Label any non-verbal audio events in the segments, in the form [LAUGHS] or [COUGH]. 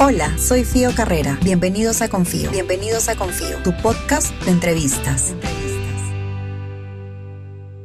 Hola, soy Fío Carrera. Bienvenidos a Confío. Bienvenidos a Confío, tu podcast de entrevistas.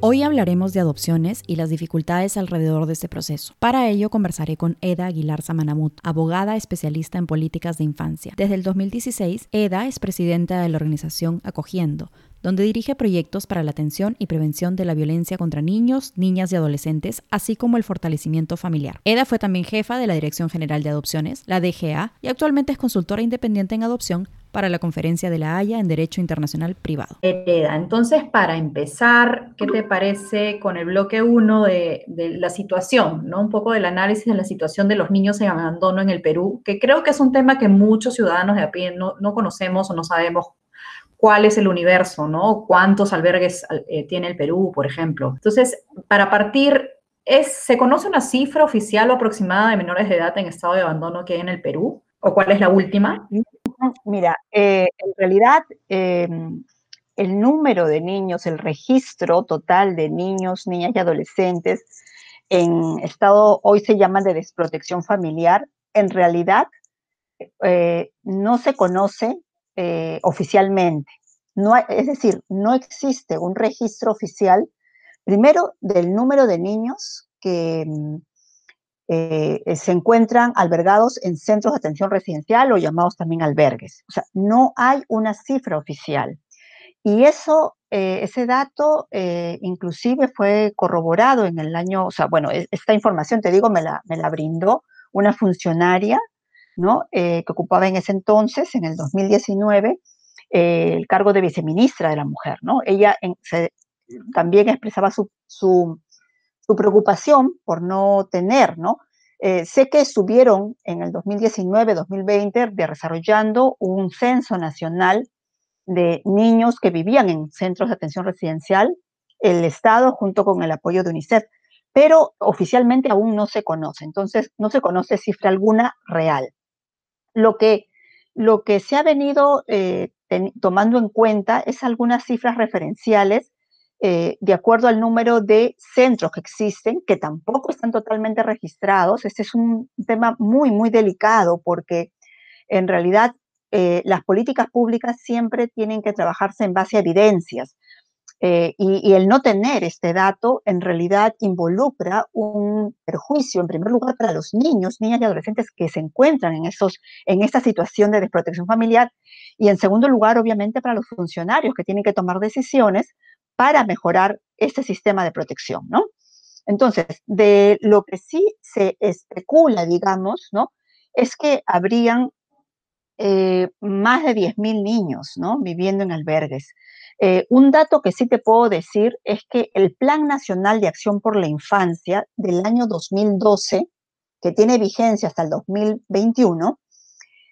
Hoy hablaremos de adopciones y las dificultades alrededor de este proceso. Para ello conversaré con Eda Aguilar Samanamut, abogada especialista en políticas de infancia. Desde el 2016, Eda es presidenta de la organización Acogiendo, donde dirige proyectos para la atención y prevención de la violencia contra niños, niñas y adolescentes, así como el fortalecimiento familiar. Eda fue también jefa de la Dirección General de Adopciones, la DGA, y actualmente es consultora independiente en adopción para la Conferencia de la Haya en Derecho Internacional Privado. Eda, entonces para empezar, ¿qué te parece con el bloque 1 de, la situación, ¿no? un poco del análisis de la situación de los niños en abandono en el Perú, que creo que es un tema que muchos ciudadanos de a pie no, no conocemos o no sabemos cuál es el universo, ¿no? ¿Cuántos albergues eh, tiene el Perú, por ejemplo? Entonces, para partir, es, ¿se conoce una cifra oficial o aproximada de menores de edad en estado de abandono que hay en el Perú? ¿O cuál es la última? Mira, eh, en realidad em, el número de niños, el registro total de niños, niñas y adolescentes en estado, hoy se llama de desprotección familiar, en realidad eh, no se conoce eh, oficialmente. No es decir, no existe un registro oficial, primero, del número de niños que mm, eh, se encuentran albergados en centros de atención residencial o llamados también albergues. O sea, no hay una cifra oficial. Y eso, eh, ese dato inclusive fue corroborado en el año, o sea, bueno, e, esta información, te digo, me la, me la brindó una funcionaria eh, que ocupaba en ese entonces, en el 2019, eh, el cargo de viceministra de la mujer. ¿no? Ella también expresaba su, preocupación por no tener, ¿no? Eh, sé que estuvieron en el 2019-2020 desarrollando un censo nacional de niños que vivían en centros de atención residencial, el Estado junto con el apoyo de UNICEF, pero oficialmente aún no se conoce, entonces no se conoce cifra alguna real. Lo que, lo que se ha venido eh, tomando en cuenta es algunas cifras referenciales eh, de acuerdo al número de centros que existen, que tampoco están totalmente registrados. Este es un tema muy, muy delicado porque en realidad eh, las políticas públicas siempre tienen que trabajarse en base a evidencias. Eh, y, el no tener este dato en realidad involucra un perjuicio, en primer lugar, para los niños, niñas y adolescentes que se encuentran en, esos, en esta situación de desprotección familiar, y en segundo lugar, obviamente, para los funcionarios que tienen que tomar decisiones para mejorar este sistema de protección, ¿no? Entonces, de lo que sí se especula, digamos, ¿no? Es que habrían eh, más de 10.000 niños, ¿no? Viviendo en albergues. Eh, un dato que sí te puedo decir es que el Plan Nacional de Acción por la Infancia del año 2012, que tiene vigencia hasta el 2021,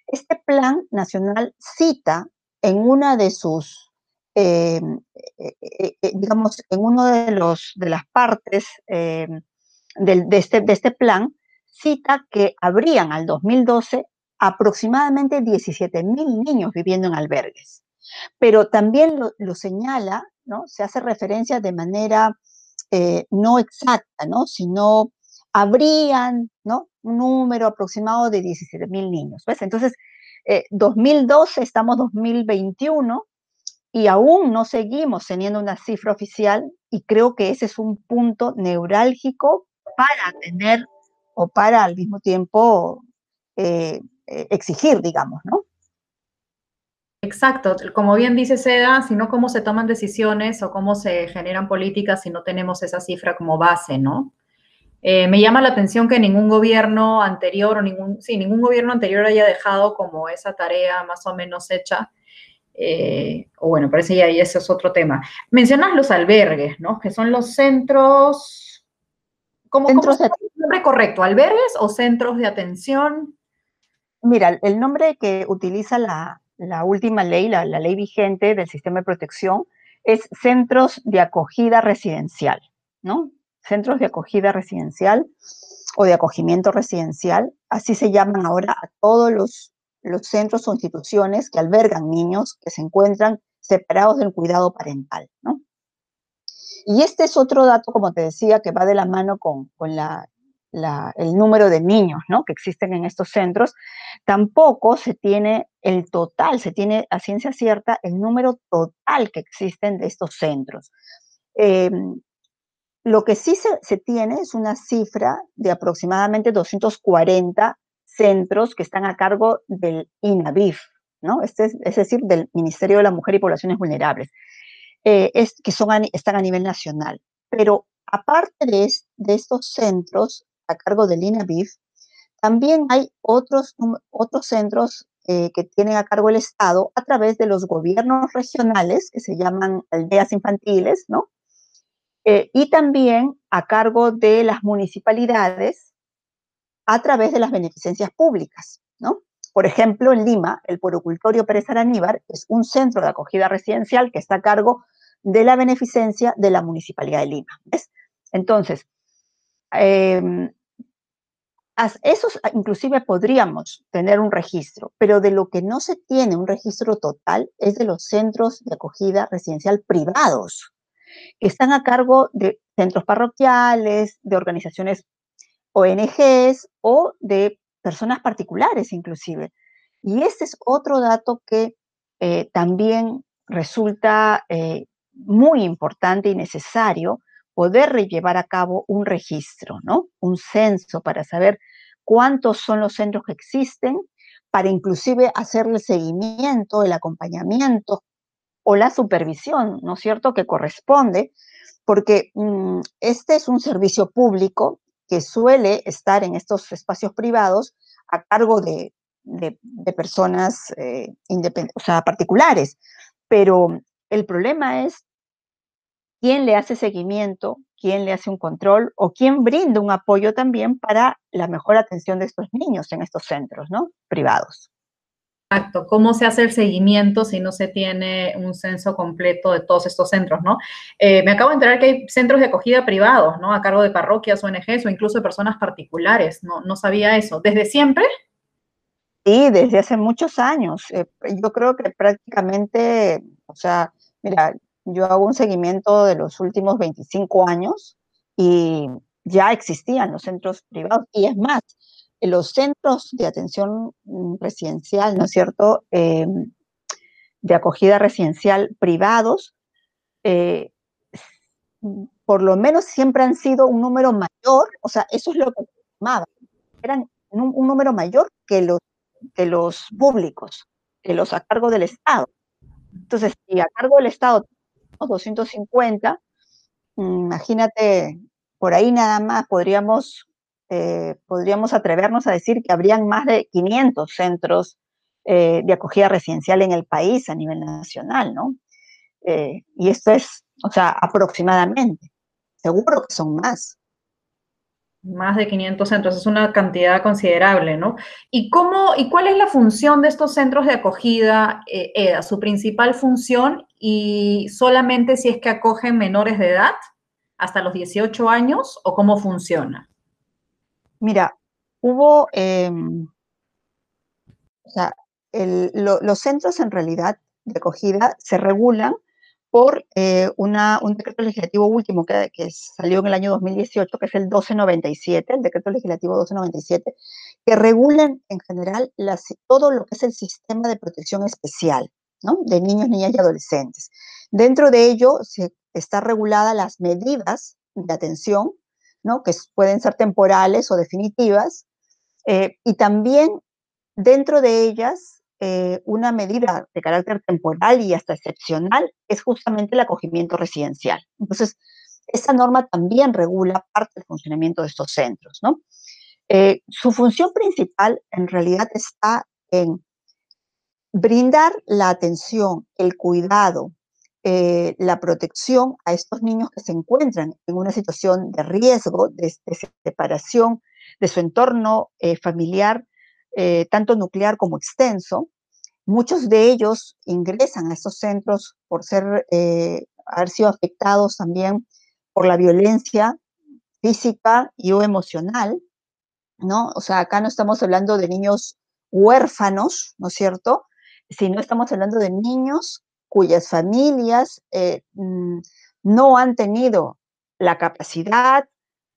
este plan nacional cita en una de sus, eh, eh, digamos, en uno de, los, de las partes de, este, de este plan, cita que habrían al 2012 aproximadamente 17 mil niños viviendo en albergues pero también lo, señala, ¿no? Se hace referencia de manera eh, no exacta, ¿no? Sino habrían, ¿no? Un número aproximado de 17 mil niños, ¿ves? Entonces, 2012, eh, estamos 2021 y aún no seguimos teniendo una cifra oficial y creo que ese es un punto neurálgico para tener o para al mismo tiempo eh, exigir, digamos, ¿no? Exacto, como bien dice Seda, sino cómo se toman decisiones o cómo se generan políticas si no tenemos esa cifra como base, ¿no? Eh, me llama la atención que ningún gobierno anterior o ningún, sí, ningún gobierno anterior haya dejado como esa tarea más o menos hecha. Eh, o bueno, parece que ahí ese es otro tema. Mencionas los albergues, ¿no? Que son los centros, ¿cómo, centros ¿cómo el nombre correcto? ¿Albergues o centros de atención? Mira, el nombre que utiliza la, la última ley, la, ley vigente del sistema de protección, es centros de acogida residencial, ¿no? Centros de acogida residencial o de acogimiento residencial, así se llaman ahora a todos los, los centros o instituciones que albergan niños que se encuentran separados del cuidado parental, ¿no? Y este es otro dato, como te decía, que va de la mano con, con, la, el número de niños ¿no? que existen en estos centros, tampoco se tiene el total, se tiene a ciencia cierta el número total que existen de estos centros. Em, lo que sí se, tiene es una cifra de aproximadamente 240 centros que están a cargo del INAVIF, ¿no? Este es, decir, del Ministerio de la Mujer y Poblaciones Vulnerables, eh, es, que son están a nivel nacional. Pero aparte de, de estos centros a cargo del INAVIF, también hay otros, otros centros eh, que tienen a cargo el Estado a través de los gobiernos regionales, que se llaman aldeas infantiles, ¿no? Eh, y también a cargo de las municipalidades a través de las beneficencias públicas, ¿no? Por ejemplo, en Lima, el Porocultorio Pérez Araníbar es un centro de acogida residencial que está a cargo de la beneficencia de la Municipalidad de Lima. ¿ves? Entonces, em, esos ah, inclusive podríamos tener un registro, pero de lo que no se tiene un registro total es de los centros de acogida residencial privados, que están a cargo de centros parroquiales, de organizaciones ONGs o de personas particulares inclusive. Y este es otro dato que eh, también resulta eh, muy importante y necesario poder llevar a cabo un registro, ¿no? Un censo para saber cuántos son los centros que existen, para inclusive hacerle seguimiento, el acompañamiento o la supervisión, ¿no es cierto?, que corresponde, porque mm, este es un servicio público que suele estar en estos espacios privados a cargo de, personas eh, o sea, particulares. Pero el problema es quién le hace seguimiento, quién le hace un control o quién brinda un apoyo también para la mejor atención de estos niños en estos centros, ¿no? Privados. Exacto, ¿cómo se hace el seguimiento si no se tiene un censo completo de todos estos centros, no? Eh, me acabo de enterar que hay centros de acogida privados, ¿no? A cargo de parroquias, ONGs o incluso de personas particulares, ¿no? No sabía eso. ¿Desde siempre? Sí, desde hace muchos años. Eh, yo creo que prácticamente, o sea, mira, yo hago un seguimiento de los últimos 25 años y ya existían los centros privados y es más, los centros de atención mm, residencial, ¿no es cierto?, em, de acogida residencial privados, eh, por lo menos siempre han sido un número mayor, o sea, eso es lo que llamaba, eran un, un, número mayor que los, que los públicos, que los a cargo del Estado. Entonces, si a cargo del Estado 250, imagínate, por ahí nada más podríamos, eh, podríamos atrevernos a decir que habrían más de 500 centros eh, de acogida residencial en el país a nivel nacional, ¿no? Eh, y esto es, o sea, aproximadamente. Seguro que son más. Más de 500 centros, es una cantidad considerable, ¿no? ¿Y cómo y cuál es la función de estos centros de acogida, EDA? Su principal función y solamente si es que acogen menores de edad hasta los 18 años o cómo funciona? Mira, hubo, em, o sea, los centros en realidad de acogida se regulan por eh, una, un decreto legislativo último que, que, salió en el año 2018, que es el 1297, el decreto legislativo 1297, que regulan en general todo lo que es el sistema de protección especial ¿no? de niños, niñas y adolescentes. Dentro de ello se, está regulada las medidas de atención, ¿no? que pueden ser temporales o definitivas, eh, y también dentro de ellas eh, una medida de carácter temporal y hasta excepcional es justamente el acogimiento residencial. Entonces, esa norma también regula parte del funcionamiento de estos centros, ¿no? Eh, su función principal en realidad está en brindar la atención, el cuidado, eh, la protección a estos niños que se encuentran en una situación de riesgo, de, separación de su entorno familiar eh, tanto nuclear como extenso. Muchos de ellos ingresan a estos centros por ser, eh, haber sido afectados también por la violencia física y o emocional, ¿no? O sea, acá no estamos hablando de niños huérfanos, ¿no es cierto? Sino estamos hablando de niños cuyas familias eh, mm, no han tenido la capacidad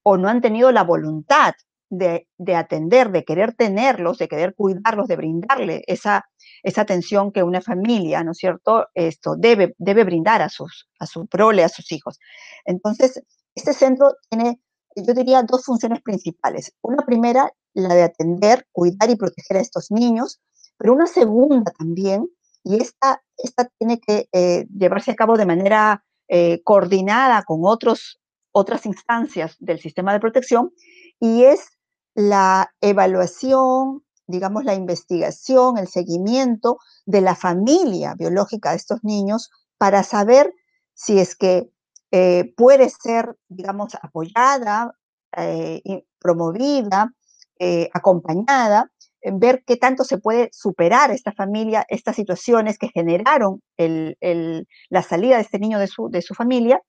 o no han tenido la voluntad de, atender, de querer tenerlos, de querer cuidarlos, de brindarle esa, esa atención que una familia, ¿no es cierto?, esto debe, debe brindar a, sus, a su prole, a sus hijos. Entonces, este centro tiene, yo diría, dos funciones principales. Una primera, la de atender, cuidar y proteger a estos niños, pero una segunda también, y esta, esta tiene que eh, llevarse a cabo de manera eh, coordinada con otros, otras instancias del sistema de protección, y es la evaluación, digamos, la investigación, el seguimiento de la familia biológica de estos niños para saber si es que eh, puede ser, digamos, apoyada, promovida, acompañada en ver qué tanto se puede superar esta familia, estas situaciones que generaron la salida de este niño de su, de su familia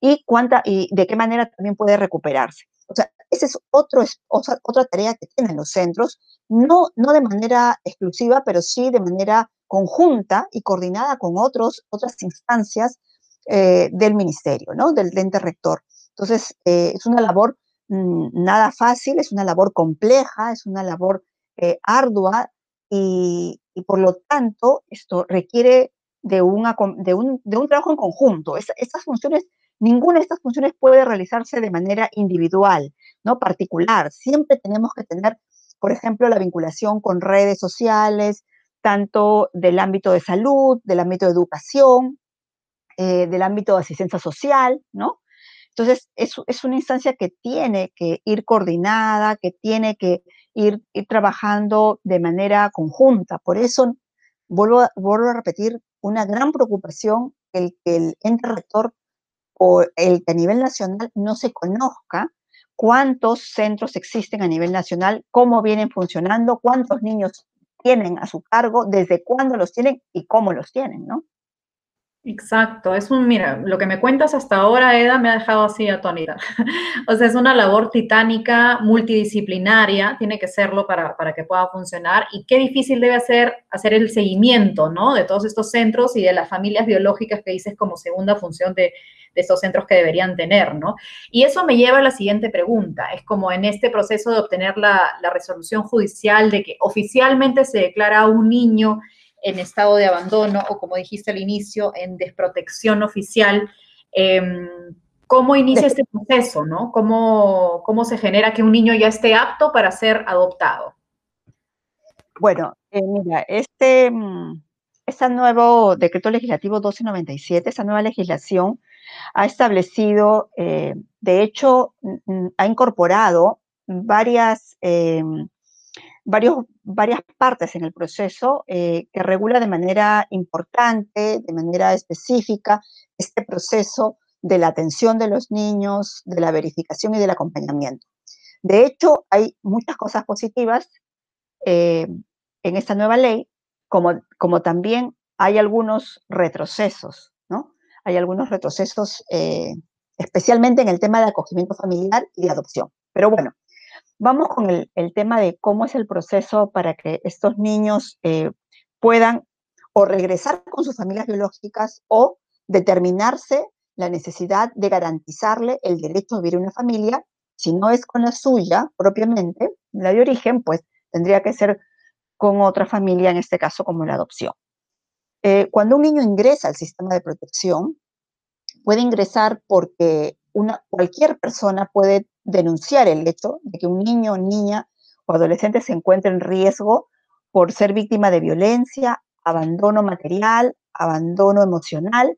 y, cuánta, y de qué manera también puede recuperarse. O sea, esa es otra, otra tarea que tienen los centros, no, no de manera exclusiva, pero sí de manera conjunta y coordinada con otros, otras instancias eh, del ministerio, ¿no? del ente rector. Entonces, eh, es una labor mm, nada fácil, es una labor compleja, es una labor eh, ardua y, por lo tanto esto requiere de, una, de, un, de un trabajo en conjunto. estas funciones, ninguna de estas funciones puede realizarse de manera individual, ¿no? particular. Siempre tenemos que tener, por ejemplo, la vinculación con redes sociales, tanto del ámbito de salud, del ámbito de educación, eh, del ámbito de asistencia social, ¿no? Entonces, es, es, una instancia que tiene que ir coordinada, que tiene que ir, trabajando de manera conjunta. Por eso, vuelvo, vuelvo a repetir, una gran preocupación el que el ente rector o el que a nivel nacional no se conozca cuántos centros existen a nivel nacional, cómo vienen funcionando, cuántos niños tienen a su cargo, desde cuándo los tienen y cómo los tienen, ¿no? Exacto, es un, mira, lo que me cuentas hasta ahora, Eda, me ha dejado así atónita. [LAUGHS] o sea, es una labor titánica, multidisciplinaria, tiene que serlo para, para, que pueda funcionar. Y qué difícil debe ser hacer el seguimiento, ¿no? De todos estos centros y de las familias biológicas que dices como segunda función de, de estos centros que deberían tener, ¿no? Y eso me lleva a la siguiente pregunta. Es como en este proceso de obtener la, la resolución judicial de que oficialmente se declara un niño en estado de abandono o, como dijiste al inicio, en desprotección oficial. Em, ¿Cómo inicia este proceso, no? ¿Cómo, ¿Cómo se genera que un niño ya esté apto para ser adoptado? Bueno, eh, mira, este, mm, este nuevo decreto legislativo 1297, esa nueva legislación, ha establecido, eh, de hecho, ha incorporado varias em, varios, varias partes en el proceso eh, que regula de manera importante, de manera específica, este proceso de la atención de los niños, de la verificación y del acompañamiento. De hecho, hay muchas cosas positivas eh, en esta nueva ley, como, como también hay algunos retrocesos, ¿no? Hay algunos retrocesos, eh, especialmente en el tema de acogimiento familiar y de adopción. Pero bueno, Vamos con el, tema de cómo es el proceso para que estos niños eh, puedan o regresar con sus familias biológicas o determinarse la necesidad de garantizarle el derecho a vivir en una familia. Si no es con la suya propiamente, la de origen, pues tendría que ser con otra familia, en este caso como la adopción. Eh, cuando un niño ingresa al sistema de protección, puede ingresar porque una, cualquier persona puede denunciar el hecho de que un niño, niña o adolescente se encuentre en riesgo por ser víctima de violencia, abandono material, abandono emocional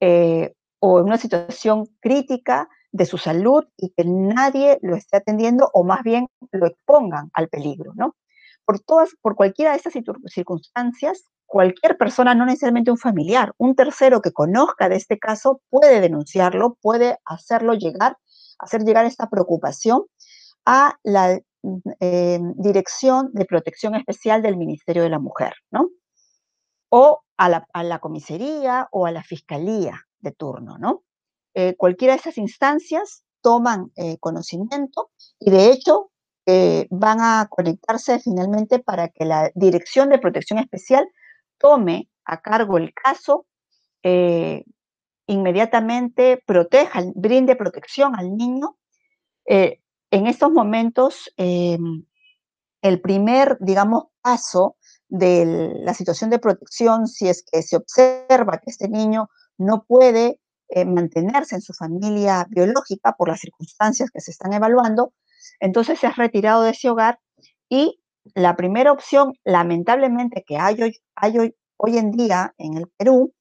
eh, o en una situación crítica de su salud y que nadie lo esté atendiendo o más bien lo expongan al peligro, ¿no? Por todas, por cualquiera de estas circunstancias, cualquier persona, no necesariamente un familiar, un tercero que conozca de este caso puede denunciarlo, puede hacerlo llegar hacer llegar esta preocupación a la eh, Dirección de Protección Especial del Ministerio de la Mujer, ¿no? O a la, comisaría o a la fiscalía de turno, ¿no? Eh, cualquiera de esas instancias toman eh, conocimiento y de hecho van a conectarse finalmente para que la Dirección de Protección Especial tome a cargo el caso inmediatamente proteja, brinde protección al niño, eh, en estos momentos, em, el primer, digamos, paso de la situación de protección, si es que se observa que este niño no puede eh, mantenerse en su familia biológica por las circunstancias que se están evaluando, entonces se ha retirado de ese hogar y la primera opción, lamentablemente, que hay hoy, hay hoy, en día en el Perú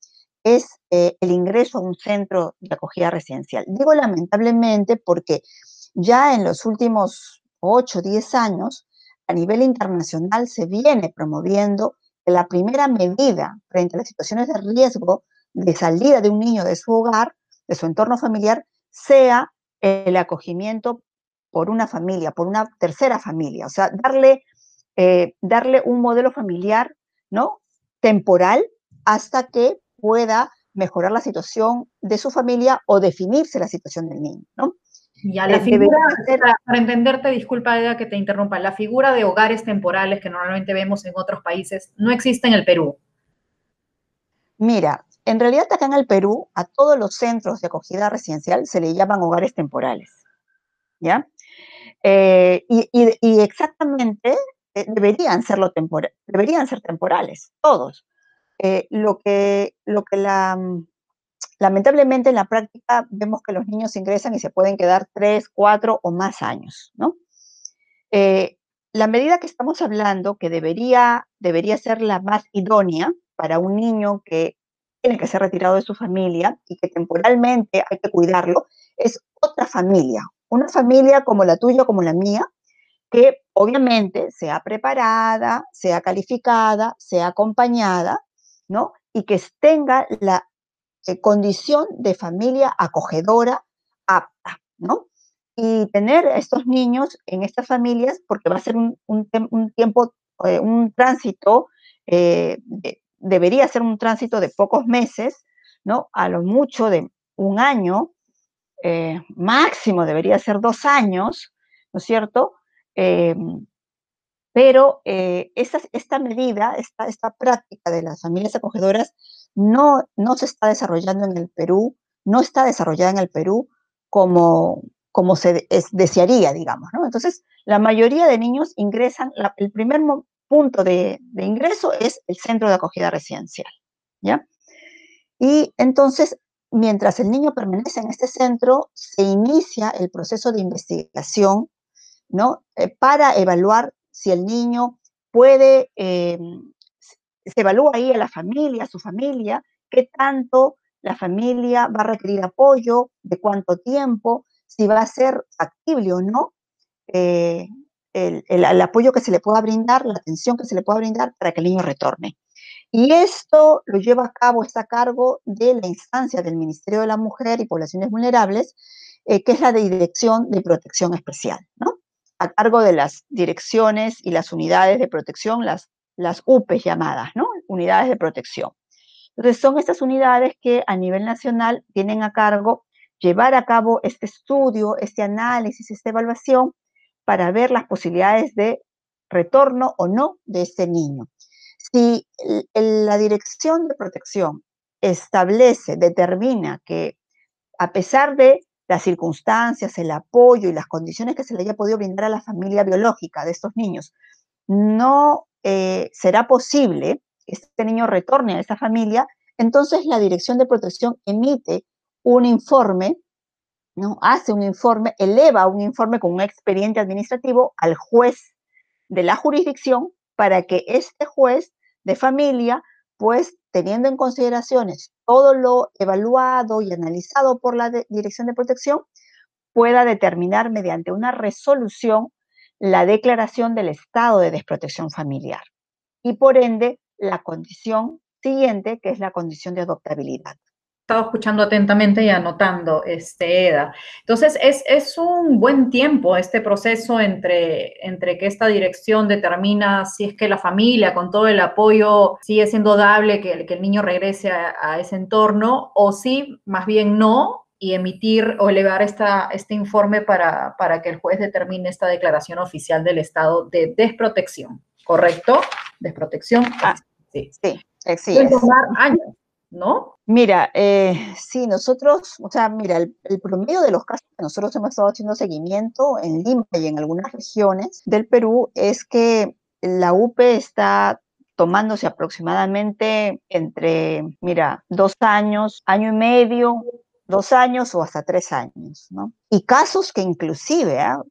es eh, el ingreso a un centro de acogida residencial. Digo lamentablemente porque ya en los últimos 8 o 10 años, a nivel internacional se viene promoviendo que la primera medida frente a las situaciones de riesgo de salida de un niño de su hogar, de su entorno familiar, sea el acogimiento por una familia, por una tercera familia. O sea, darle, eh, darle un modelo familiar, ¿no? Temporal hasta que pueda mejorar la situación de su familia o definirse la situación del niño, ¿no? Ya, la eh, figura, para, entenderte, disculpa Eda que te interrumpa, la figura de hogares temporales que normalmente vemos en otros países no existe en el Perú. Mira, en realidad acá en el Perú a todos los centros de acogida residencial se le llaman hogares temporales, ¿ya? Eh, y, exactamente eh, deberían, serlo deberían ser temporales, todos. Lo, que, lo que la lamentablemente en la práctica vemos que los niños ingresan y se pueden quedar tres, cuatro o más años, ¿no? Eh, la medida que estamos hablando, que debería, debería ser la más idónea para un niño que tiene que ser retirado de su familia y que temporalmente hay que cuidarlo, es otra familia, una familia como la tuya, como la mía, que obviamente sea preparada, sea calificada, sea acompañada, ¿no? Y que tenga la eh, condición de familia acogedora apta, ¿no? Y tener a estos niños en estas familias, porque va a ser un, tiempo, eh, un tránsito, eh, debería ser un tránsito de pocos meses, ¿no? A lo mucho de un año, máximo debería ser dos años, ¿no es cierto? Pero esta, esta medida, esta, esta práctica de las familias acogedoras no, no se está desarrollando en el Perú, no está desarrollada en el Perú como, como se desearía, digamos, ¿no? Entonces, la mayoría de niños ingresan, el primer punto de, ingreso es el centro de acogida residencial, ¿ya? Y entonces, mientras el niño permanece en este centro, se inicia el proceso de investigación, ¿no? Eh, para evaluar si el niño puede em, se evalúa ahí a la familia, a su familia, qué tanto la familia va a requerir apoyo, de cuánto tiempo, si va a ser factible o no eh, el, apoyo que se le pueda brindar, la atención que se le pueda brindar para que el niño retorne. Y esto lo lleva a cabo, está a cargo de la instancia del Ministerio de la Mujer y Poblaciones Vulnerables, eh, que es la de Dirección de Protección Especial, ¿no? A cargo de las direcciones y las unidades de protección, las las UPES llamadas, ¿no? Unidades de protección. Entonces, son estas unidades que a nivel nacional tienen a cargo llevar a cabo este estudio, este análisis, esta evaluación para ver las posibilidades de retorno o no de este niño. Si la dirección de protección establece, determina que a pesar de las circunstancias, el apoyo y las condiciones que se le haya podido brindar a la familia biológica de estos niños, no eh, será posible que este niño retorne a esa familia, entonces la Dirección de Protección emite un informe, ¿no? hace un informe, eleva un informe con un expediente administrativo al juez de la jurisdicción para que este juez de familia, pues teniendo en consideraciones todo lo evaluado y analizado por la Dirección de Protección, pueda determinar mediante una resolución la declaración del estado de desprotección familiar y por ende la condición siguiente, que es la condición de adoptabilidad. Estaba escuchando atentamente y anotando, este, Eda. Entonces, es, es, un buen tiempo este proceso entre, entre que esta dirección determina si es que la familia, con todo el apoyo, sigue siendo dable que, que el niño regrese a, a ese entorno, o si más bien no, y emitir o elevar esta, este informe para, para, que el juez determine esta declaración oficial del estado de desprotección, ¿correcto? Desprotección. Ah, sí, sí, sí. Tomar años. ¿No? Mira, eh, sí, nosotros, o sea, mira, el, promedio de los casos que nosotros hemos estado haciendo seguimiento en Lima y en algunas regiones del Perú es que la UPE está tomándose aproximadamente entre, mira, dos años, año y medio, dos años o hasta tres años, ¿no? Y casos que inclusive, ¿ah?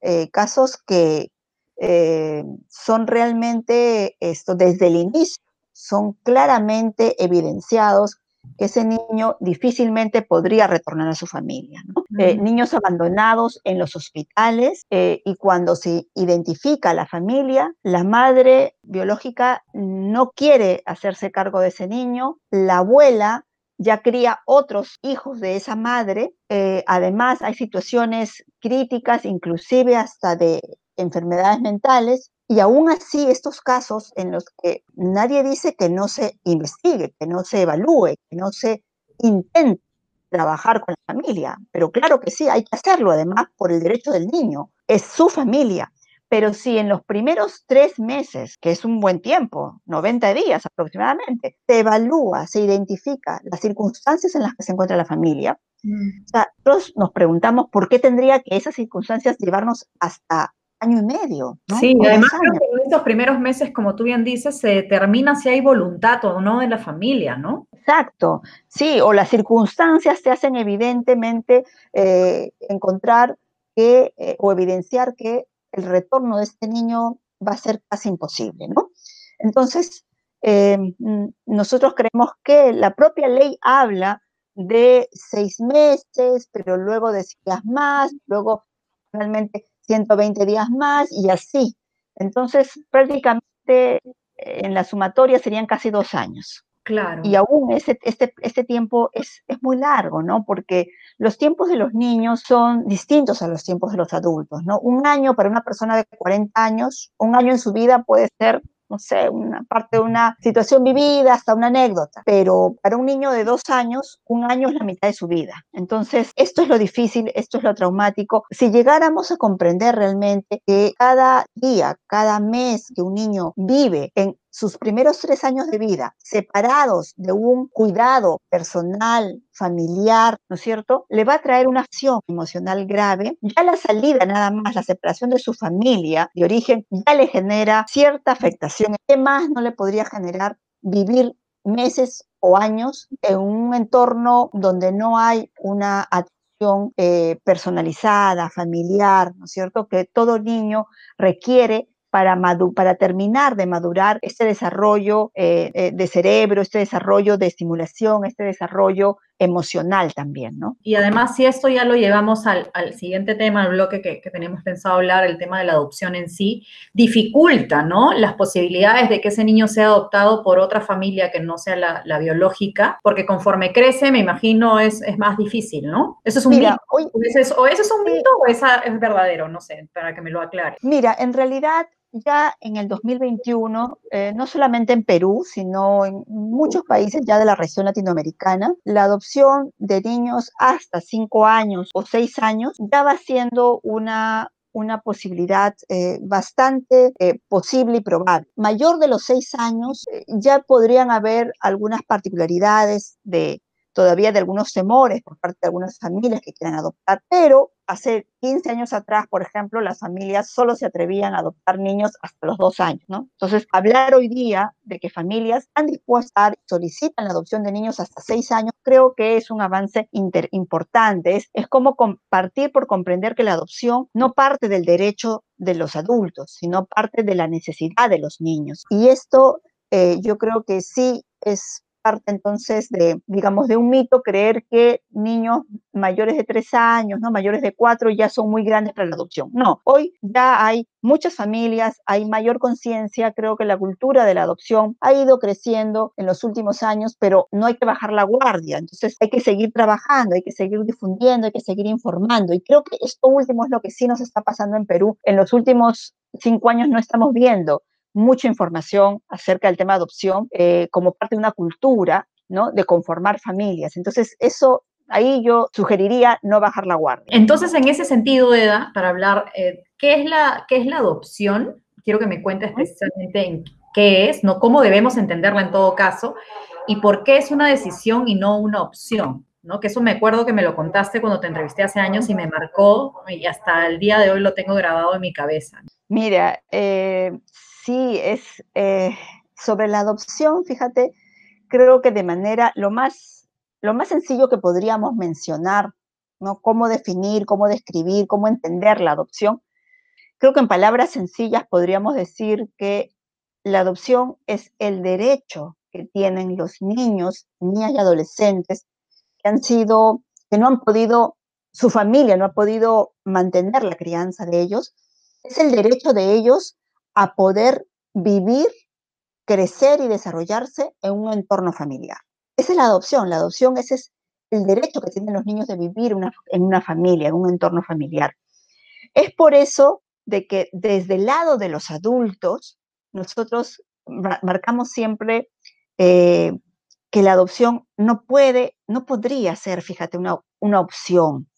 eh, casos que eh, son realmente esto desde el inicio, son claramente evidenciados que ese niño difícilmente podría retornar a su familia. Eh, niños abandonados en los hospitales y cuando se identifica a la familia, la madre biológica no quiere hacerse cargo de ese niño, la abuela ya cría otros hijos de esa madre. Eh, además, hay situaciones críticas, inclusive hasta de enfermedades mentales, y aún así estos casos en los que nadie dice que no se investigue, que no se evalúe, que no se intente trabajar con la familia, pero claro que sí, hay que hacerlo además por el derecho del niño, es su familia. Pero si en los primeros tres meses, que es un buen tiempo, 90 días aproximadamente, se evalúa, se identifica las circunstancias en las que se encuentra la familia, mm. nosotros nos preguntamos por qué tendría que esas circunstancias llevarnos hasta año y medio. Sí, además en estos primeros meses, como tú bien dices, se determina si hay voluntad o no de la familia, ¿no? Exacto, sí, o las circunstancias te hacen evidentemente eh, encontrar que, eh, o evidenciar que el retorno de este niño va a ser casi imposible, ¿no? Entonces, eh, mm, nosotros creemos que la propia ley habla de seis meses, pero luego de días más, luego realmente 120 días más y así. Entonces, prácticamente en la sumatoria serían casi dos años. Claro. Y aún ese, este, este tiempo es, es, muy largo, ¿no? Porque los tiempos de los niños son distintos a los tiempos de los adultos, ¿no? Un año para una persona de 40 años, un año en su vida puede ser no sé, una parte de una situación vivida, hasta una anécdota. Pero para un niño de dos años, un año es la mitad de su vida. Entonces, esto es lo difícil, esto es lo traumático. Si llegáramos a comprender realmente que cada día, cada mes que un niño vive en sus primeros tres años de vida separados de un cuidado personal, familiar, ¿no es cierto? Le va a traer una acción emocional grave. Ya la salida nada más, la separación de su familia de origen, ya le genera cierta afectación. ¿Qué más no le podría generar vivir meses o años en un entorno donde no hay una eh, personalizada, familiar, ¿no es cierto? Que todo niño requiere para, para terminar de madurar este desarrollo eh, eh, de cerebro, este desarrollo de estimulación, este desarrollo emocional también, ¿no? Y además, si esto ya lo llevamos al, siguiente tema, al bloque que, tenemos pensado hablar, el tema de la adopción en sí, dificulta, ¿no? Las posibilidades de que ese niño sea adoptado por otra familia que no sea la, biológica, porque conforme crece, me imagino, es, es más difícil, ¿no? Eso es un mito. o, ese es, un mito o esa es verdadero, no sé, para que me lo aclare. Mira, en realidad ya en el 2021, eh, no solamente en Perú, sino en muchos países ya de la región latinoamericana, la adopción de niños hasta 5 años o 6 años ya va siendo una una posibilidad eh, bastante eh, posible y probable. Mayor de los seis años, ya podrían haber algunas particularidades de, todavía de algunos temores por parte de algunas familias que quieran adoptar, pero hace 15 años atrás, por ejemplo, las familias solo se atrevían a adoptar niños hasta los dos años, ¿no? Entonces, hablar hoy día de que familias están dispuestas y solicitan la adopción de niños hasta seis años, creo que es un avance importante. Es, es como compartir por comprender que la adopción no parte del derecho de los adultos, sino parte de la necesidad de los niños. Y esto eh, yo creo que sí es parte entonces de, digamos, de un mito creer que niños mayores de tres años, ¿no? mayores de cuatro ya son muy grandes para la adopción. No, hoy ya hay muchas familias, hay mayor conciencia, creo que la cultura de la adopción ha ido creciendo en los últimos años, pero no hay que bajar la guardia, entonces hay que seguir trabajando, hay que seguir difundiendo, hay que seguir informando y creo que esto último es lo que sí nos está pasando en Perú. En los últimos cinco años no estamos viendo mucha información acerca del tema de adopción eh, como parte de una cultura, ¿no? De conformar familias. Entonces, eso ahí yo sugeriría no bajar la guardia. Entonces, en ese sentido, Eda, para hablar, eh, ¿qué, es la, ¿qué es la adopción? Quiero que me cuentes precisamente en qué es, no cómo debemos entenderla en todo caso, y por qué es una decisión y no una opción. ¿no? Que eso me acuerdo que me lo contaste cuando te entrevisté hace años y me marcó y hasta el día de hoy lo tengo grabado en mi cabeza. Mira, eh, sí, es eh, sobre la adopción, fíjate, creo que de manera lo más, lo más sencillo que podríamos mencionar, ¿no? Cómo definir, cómo describir, cómo entender la adopción. Creo que en palabras sencillas podríamos decir que la adopción es el derecho que tienen los niños, niñas y adolescentes que han sido, que no han podido, su familia no ha podido mantener la crianza de ellos, es el derecho de ellos a poder vivir, crecer y desarrollarse en un entorno familiar. Esa es la adopción. La adopción ese es el derecho que tienen los niños de vivir en una familia, en un entorno familiar. Es por eso de que desde el lado de los adultos, nosotros marcamos siempre eh, que la adopción no puede, no podría ser, fíjate, una, una opción,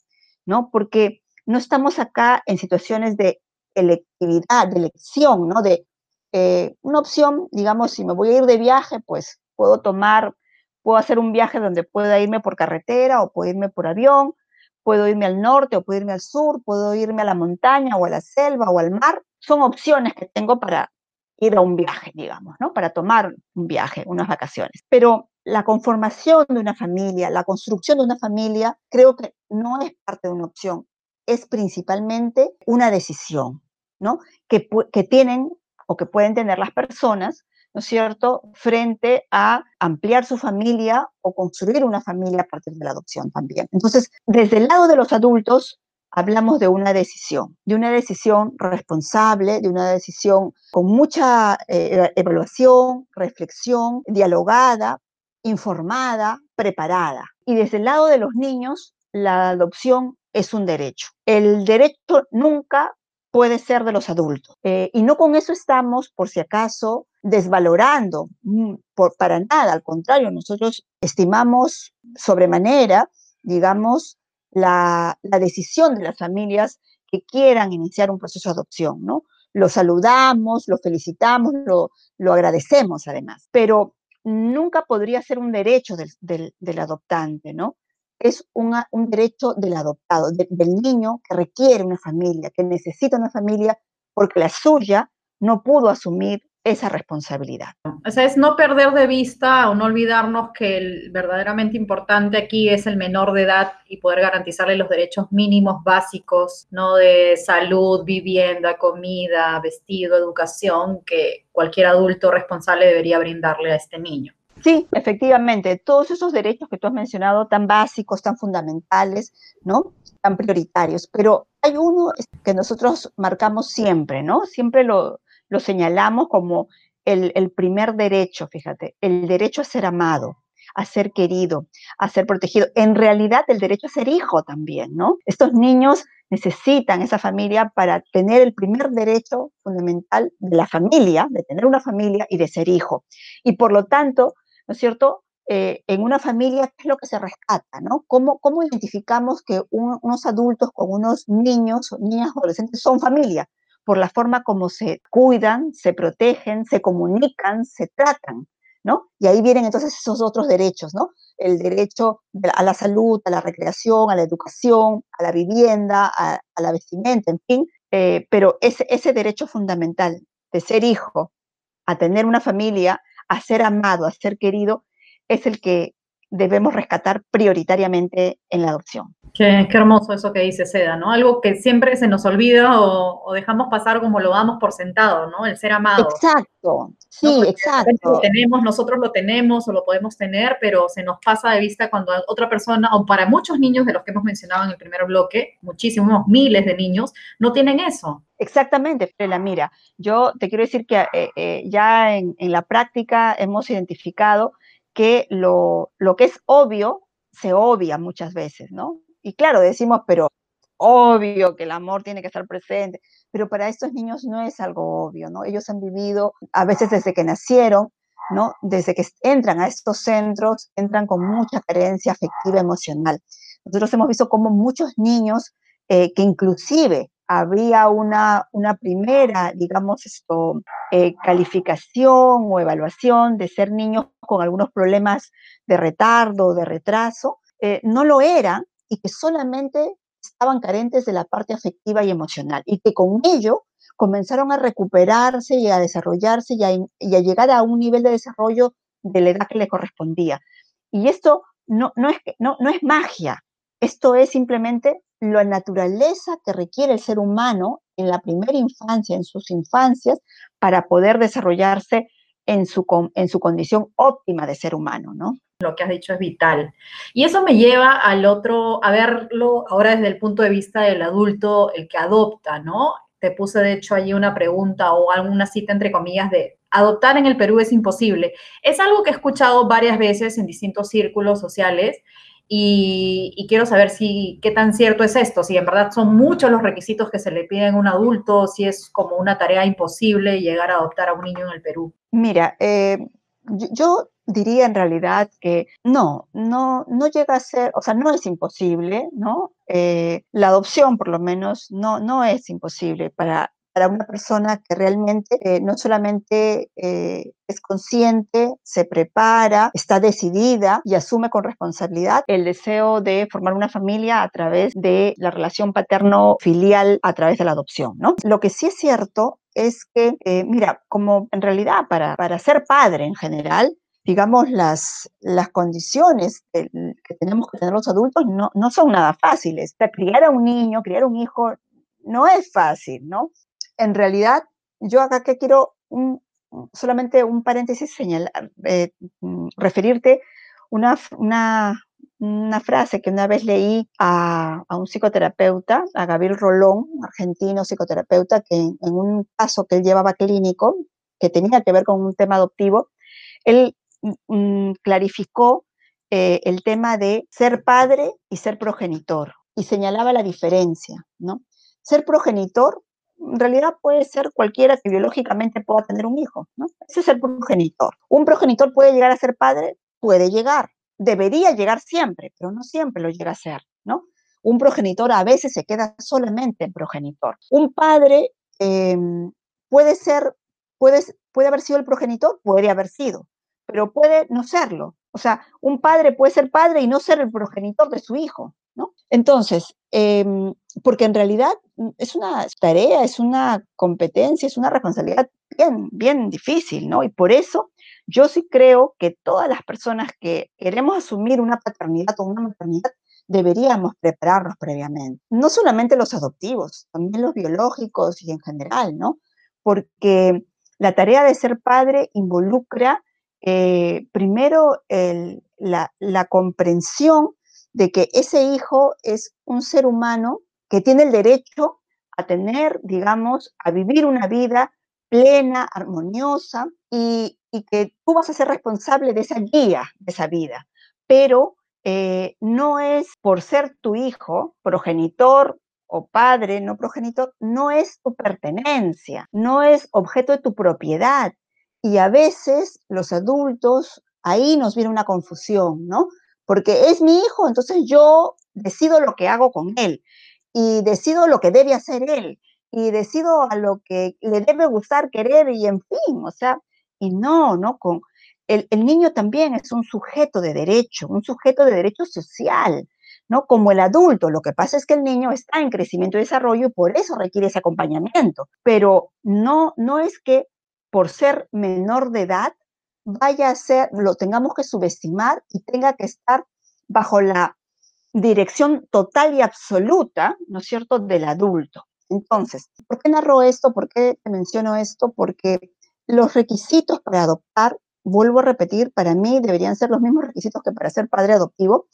¿no? Porque no estamos acá en situaciones de electividad, de elección, ¿no? De eh, una opción, digamos, si me voy a ir de viaje, pues puedo tomar, puedo hacer un viaje donde pueda irme por carretera o puedo irme por avión, puedo irme al norte o puedo irme al sur, puedo irme a la montaña o a la selva o al mar. Son opciones que tengo para ir a un viaje, digamos, ¿no? Para tomar un viaje, unas vacaciones. Pero la conformación de una familia, la construcción de una familia, creo que no es parte de una opción, es principalmente una decisión, ¿no? Que, tienen o que pueden tener las personas, ¿no es cierto?, frente a ampliar su familia o construir una familia a partir de la adopción también. Entonces, desde el lado de los adultos, hablamos de una decisión, de una decisión responsable, de una decisión con mucha eh, evaluación, reflexión, dialogada, informada, preparada. Y desde el lado de los niños, la adopción es un derecho. El derecho nunca puede ser de los adultos. Eh, y no con eso estamos, por si acaso, desvalorando mm, por, para nada. Al contrario, nosotros estimamos sobremanera, digamos, la, la, decisión de las familias que quieran iniciar un proceso de adopción, ¿no? Lo saludamos, lo felicitamos, lo, lo agradecemos además. Pero nunca podría ser un derecho del, adoptante, ¿no? Es un derecho del adoptado, del niño que requiere una familia, que necesita una familia porque la suya no pudo asumir esa responsabilidad. O sea, es no perder de vista o no olvidarnos que el verdaderamente importante aquí es el menor de edad y poder garantizarle los derechos mínimos básicos, ¿no? De salud, vivienda, comida, vestido, educación, que cualquier adulto responsable debería brindarle a este niño. Sí, efectivamente, todos esos derechos que tú has mencionado, tan básicos, tan fundamentales, ¿no? Tan prioritarios, pero hay uno que nosotros marcamos siempre, ¿no? Siempre lo, lo señalamos como el, primer derecho, fíjate, el derecho a ser amado, a ser querido, a ser protegido. En realidad, el derecho a ser hijo también, ¿no? Estos niños necesitan esa familia para tener el primer derecho fundamental de la familia, de tener una familia y de ser hijo. Y por lo tanto, ¿no es cierto? Eh, en una familia, ¿qué es lo que se rescata? ¿no? ¿Cómo, cómo identificamos que unos adultos con unos niños, niñas, adolescentes son familia? por la forma como se cuidan, se protegen, se comunican, se tratan, ¿no? Y ahí vienen entonces esos otros derechos, ¿no? El derecho a la salud, a la recreación, a la educación, a la vivienda, a, la vestimenta, en fin. Eh, pero ese, ese derecho fundamental de ser hijo, a tener una familia, a ser amado, a ser querido, es el que debemos rescatar prioritariamente en la adopción. Qué, hermoso eso que dice Seda, ¿no? Algo que siempre se nos olvida o, dejamos pasar como lo damos por sentado, ¿no? El ser amado. Exacto, sí, exacto. Lo tenemos, nosotros lo tenemos o lo podemos tener, pero se nos pasa de vista cuando otra persona, o para muchos niños de los que hemos mencionado en el primer bloque, muchísimos, miles de niños, no tienen eso. Exactamente, Frela. Mira, yo te quiero decir que eh, eh, ya en, en la práctica hemos identificado que lo, lo que es obvio se obvia muchas veces, ¿no? Y claro, decimos, pero obvio que el amor tiene que estar presente, pero para estos niños no es algo obvio, ¿no? Ellos han vivido, a veces desde que nacieron, ¿no? Desde que entran a estos centros, entran con mucha carencia afectiva emocional. Nosotros hemos visto cómo muchos niños eh, que inclusive había una, una primera, digamos, esto, eh, calificación o evaluación de ser niños con algunos problemas de retardo o de retraso, eh, no lo eran y que solamente estaban carentes de la parte afectiva y emocional y que con ello comenzaron a recuperarse y a desarrollarse y a, llegar a un nivel de desarrollo de la edad que le correspondía. Y esto no, no, es, no, no es magia, esto es simplemente la naturaleza que requiere el ser humano en la primera infancia, en sus infancias, para poder desarrollarse en su, en su condición óptima de ser humano, ¿no? Lo que has dicho es vital. Y eso me lleva al otro, a verlo ahora desde el punto de vista del adulto, el que adopta, ¿no? Te puse de hecho allí una pregunta o alguna cita entre comillas de adoptar en el Perú es imposible. Es algo que he escuchado varias veces en distintos círculos sociales y, quiero saber si qué tan cierto es esto, si en verdad son muchos los requisitos que se le piden a un adulto, si es como una tarea imposible llegar a adoptar a un niño en el Perú. Mira, eh, yo diría en realidad que no, no, no llega a ser, o sea, no es imposible, ¿no? Eh, la adopción, por lo menos, no, no es imposible para para una persona que realmente eh, no solamente eh, es consciente, se prepara, está decidida y asume con responsabilidad el deseo de formar una familia a través de la relación paterno-filial a través de la adopción, ¿no? Lo que sí es cierto es que, eh, mira, como en realidad para, para ser padre en general, digamos, las, las condiciones que, tenemos que tener los adultos no, no son nada fáciles. O sea, criar a un niño, criar a un hijo, no es fácil, ¿no? En realidad, yo acá que quiero solamente un paréntesis señalar, eh, mm, referirte una, una, una, frase que una vez leí a, a, un psicoterapeuta, a Gabriel Rolón, argentino psicoterapeuta, que en, un caso que él llevaba clínico, que tenía que ver con un tema adoptivo, él mm, clarificó eh, el tema de ser padre y ser progenitor y señalaba la diferencia, ¿no? Ser progenitor en realidad puede ser cualquiera que biológicamente pueda tener un hijo, ¿no? Ese es el progenitor. ¿Un progenitor puede llegar a ser padre? Puede llegar. Debería llegar siempre, pero no siempre lo llega a ser, ¿no? Un progenitor a veces se queda solamente en progenitor. Un padre em, puede ser, puede, puede haber sido el progenitor, puede haber sido, pero puede no serlo. O sea, un padre puede ser padre y no ser el progenitor de su hijo, ¿no? Entonces, em, porque en realidad mm, es una tarea, es una competencia, es una responsabilidad bien, bien difícil, ¿no? Y por eso yo sí creo que todas las personas que queremos asumir una paternidad o una maternidad deberíamos prepararnos previamente. No solamente los adoptivos, también los biológicos y en general, ¿no? Porque la tarea de ser padre involucra eh, primero la, la comprensión de que ese hijo es un ser humano que tiene el derecho a tener, digamos, a vivir una vida plena, armoniosa, y, que tú vas a ser responsable de esa guía, de esa vida. Pero eh, no es por ser tu hijo, progenitor o padre, no progenitor, no es tu pertenencia, no es objeto de tu propiedad. Y a veces los adultos, ahí nos viene una confusión, ¿no? Porque es mi hijo, entonces yo decido lo que hago con él y decido lo que debe hacer él y decido a lo que le debe gustar, querer y en fin, o sea, y no, no, con el, el niño también es un sujeto de derecho, un sujeto de derecho social, ¿no? Como el adulto, lo que pasa es que el niño está en crecimiento y desarrollo y por eso requiere ese acompañamiento, pero no, no es que por ser menor de edad vaya a ser, lo tengamos que subestimar y tenga que estar bajo la dirección total y absoluta, ¿no es cierto?, del adulto. Entonces, ¿por qué narro esto? ¿Por qué menciono esto? Porque los requisitos para adoptar, vuelvo a repetir, para mí deberían ser los mismos requisitos que para ser padre adoptivo.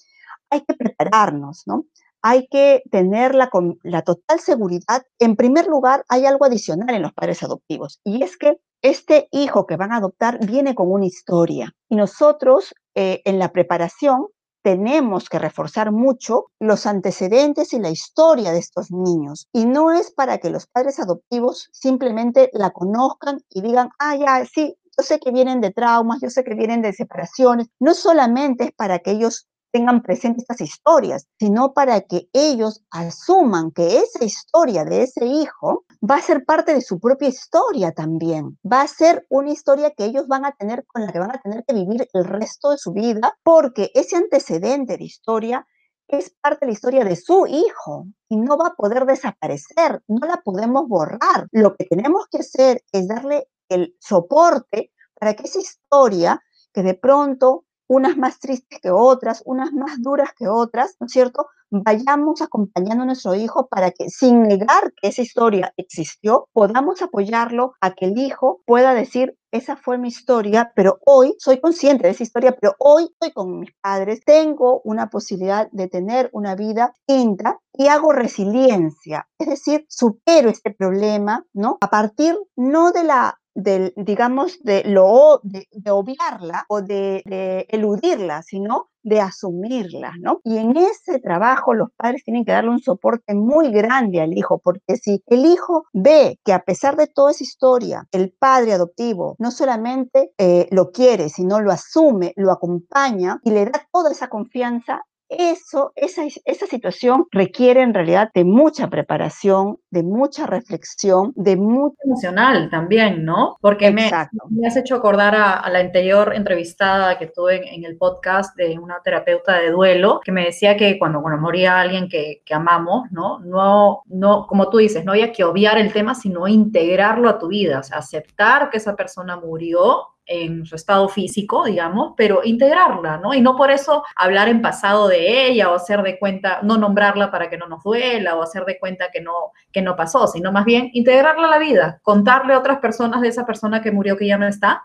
Hay que prepararnos, ¿no? Hay que tener la, la total seguridad. En primer lugar, hay algo adicional en los padres adoptivos y es que este hijo que van a adoptar viene con una historia y nosotros eh, en la preparación tenemos que reforzar mucho los antecedentes y la historia de estos niños. Y no es para que los padres adoptivos simplemente la conozcan y digan, ah, ya, sí, yo sé que vienen de traumas, yo sé que vienen de separaciones. No solamente es para que ellos tengan presentes estas historias, sino para que ellos asuman que esa historia de ese hijo va a ser parte de su propia historia también. Va a ser una historia que ellos van a tener, con la que van a tener que vivir el resto de su vida, porque ese antecedente de historia es parte de la historia de su hijo y no va a poder desaparecer, no la podemos borrar. Lo que tenemos que hacer es darle el soporte para que esa historia, que de pronto unas más tristes que otras, unas más duras que otras, ¿no es cierto? Vayamos acompañando a nuestro hijo para que sin negar que esa historia existió, podamos apoyarlo a que el hijo pueda decir, esa fue mi historia, pero hoy soy consciente de esa historia, pero hoy estoy con mis padres, tengo una posibilidad de tener una vida íntegra y hago resiliencia, es decir, supero este problema, ¿no? A partir no de la del, digamos, de, lo, de, obviarla o de, de, eludirla, sino de asumirla, ¿no? Y en ese trabajo los padres tienen que darle un soporte muy grande al hijo, porque si el hijo ve que a pesar de toda esa historia, el padre adoptivo no solamente eh, lo quiere, sino lo asume, lo acompaña y le da toda esa confianza, eso, esa, esa situación requiere en realidad de mucha preparación, de mucha reflexión, de mucho... Emocional también, ¿no? Porque me, me, has hecho acordar a, la anterior entrevistada que tuve en, el podcast de una terapeuta de duelo, que me decía que cuando, cuando moría alguien que, que amamos, ¿no? No, no, como tú dices, no había que obviar el tema, sino integrarlo a tu vida, o sea, aceptar que esa persona murió en su estado físico, digamos, pero integrarla, ¿no? Y no por eso hablar en pasado de ella o hacer de cuenta, no nombrarla para que no nos duela o hacer de cuenta que no, que no pasó, sino más bien integrarla a la vida, contarle a otras personas de esa persona que murió que ya no está,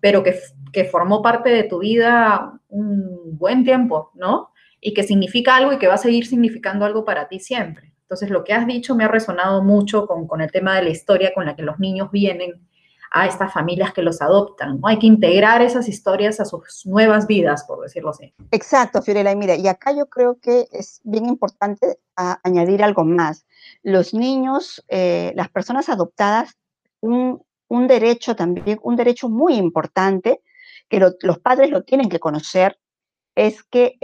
pero que, que formó parte de tu vida un buen tiempo, ¿no? Y que significa algo y que va a seguir significando algo para ti siempre. Entonces, lo que has dicho me ha resonado mucho con, con el tema de la historia con la que los niños vienen a estas familias que los adoptan. ¿no? Hay que integrar esas historias a sus nuevas vidas, por decirlo así. Exacto, Fiorella. Y mira, y acá yo creo que es bien importante añadir algo más. Los niños, eh, las personas adoptadas, un, un, derecho también, un derecho muy importante que los padres lo tienen que conocer, es que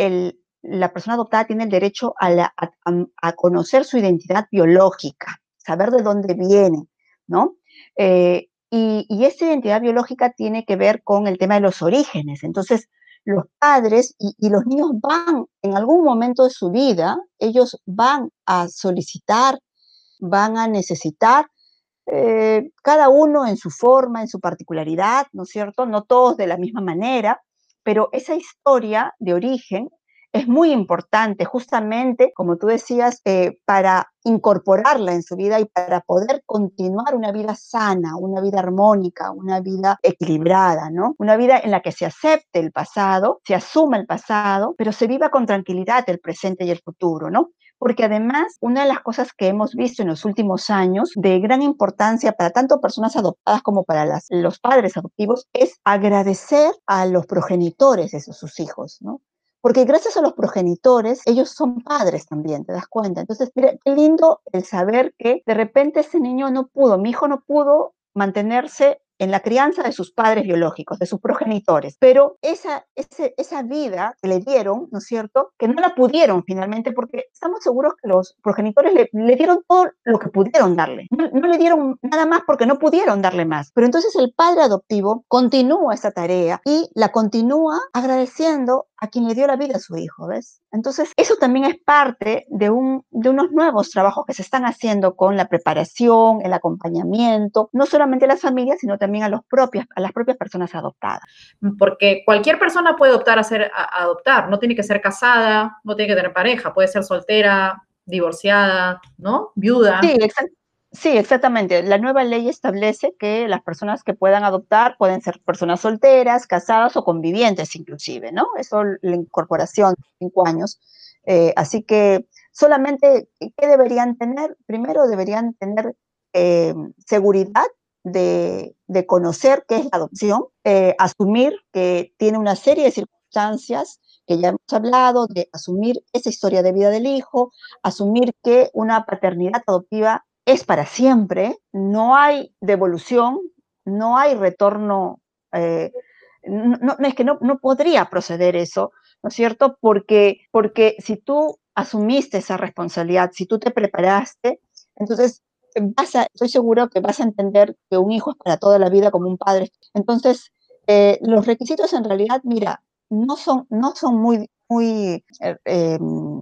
la persona adoptada tiene el derecho a, a, conocer su identidad biológica, saber de dónde viene, ¿no? Eh, y, esa identidad biológica tiene que ver con el tema de los orígenes. Entonces, los padres y, los niños van, en algún momento de su vida, ellos van a solicitar, van a necesitar, eh, cada uno en su forma, en su particularidad, ¿no es cierto? No todos de la misma manera, pero esa historia de origen es muy importante, justamente, como tú decías, eh, para incorporarla en su vida y para poder continuar una vida sana, una vida armónica, una vida equilibrada, ¿no? Una vida en la que se acepte el pasado, se asuma el pasado, pero se viva con tranquilidad el presente y el futuro, ¿no? porque además una de las cosas que hemos visto en los últimos años de gran importancia para tanto personas adoptadas como para los padres adoptivos es agradecer a los progenitores de sus hijos, ¿no? Porque gracias a los progenitores, ellos son padres también, ¿te das cuenta? Entonces, mira, qué lindo el saber que de repente ese niño no pudo, mi hijo no pudo mantenerse en la crianza de sus padres biológicos, de sus progenitores. Pero esa, esa vida que le dieron, ¿no es cierto?, que no la pudieron finalmente, porque estamos seguros que los progenitores le, dieron todo lo que pudieron darle. No, no, le dieron nada más porque no pudieron darle más. Pero entonces el padre adoptivo continúa esa tarea y la continúa agradeciendo a quien le dio la vida a su hijo, ¿ves? Entonces, eso también es parte de, un, de unos nuevos trabajos que se están haciendo con la preparación, el acompañamiento, no solamente a las familias, sino también a, los propios, a las propias personas adoptadas. Porque cualquier persona puede optar a, ser, a adoptar, no tiene que ser casada, no tiene que tener pareja, puede ser soltera, divorciada, ¿no? Viuda. Sí, exacto. Sí, exactamente. La nueva ley establece que las personas que puedan adoptar pueden ser personas solteras, casadas o convivientes inclusive, ¿no? Eso la incorporación de cinco años. Eh, así que solamente, ¿qué deberían tener? Primero deberían tener eh, seguridad de, conocer qué es la adopción, eh, asumir que tiene una serie de circunstancias que ya hemos hablado, de asumir esa historia de vida del hijo, asumir que una paternidad adoptiva es para siempre, no hay devolución, no hay retorno, eh, no, es que no, podría proceder eso, ¿no es cierto? Porque, porque si tú asumiste esa responsabilidad, si tú te preparaste, entonces vas a, estoy seguro que vas a entender que un hijo es para toda la vida como un padre. Entonces, eh, los requisitos en realidad, mira, no son, no son muy, muy eh,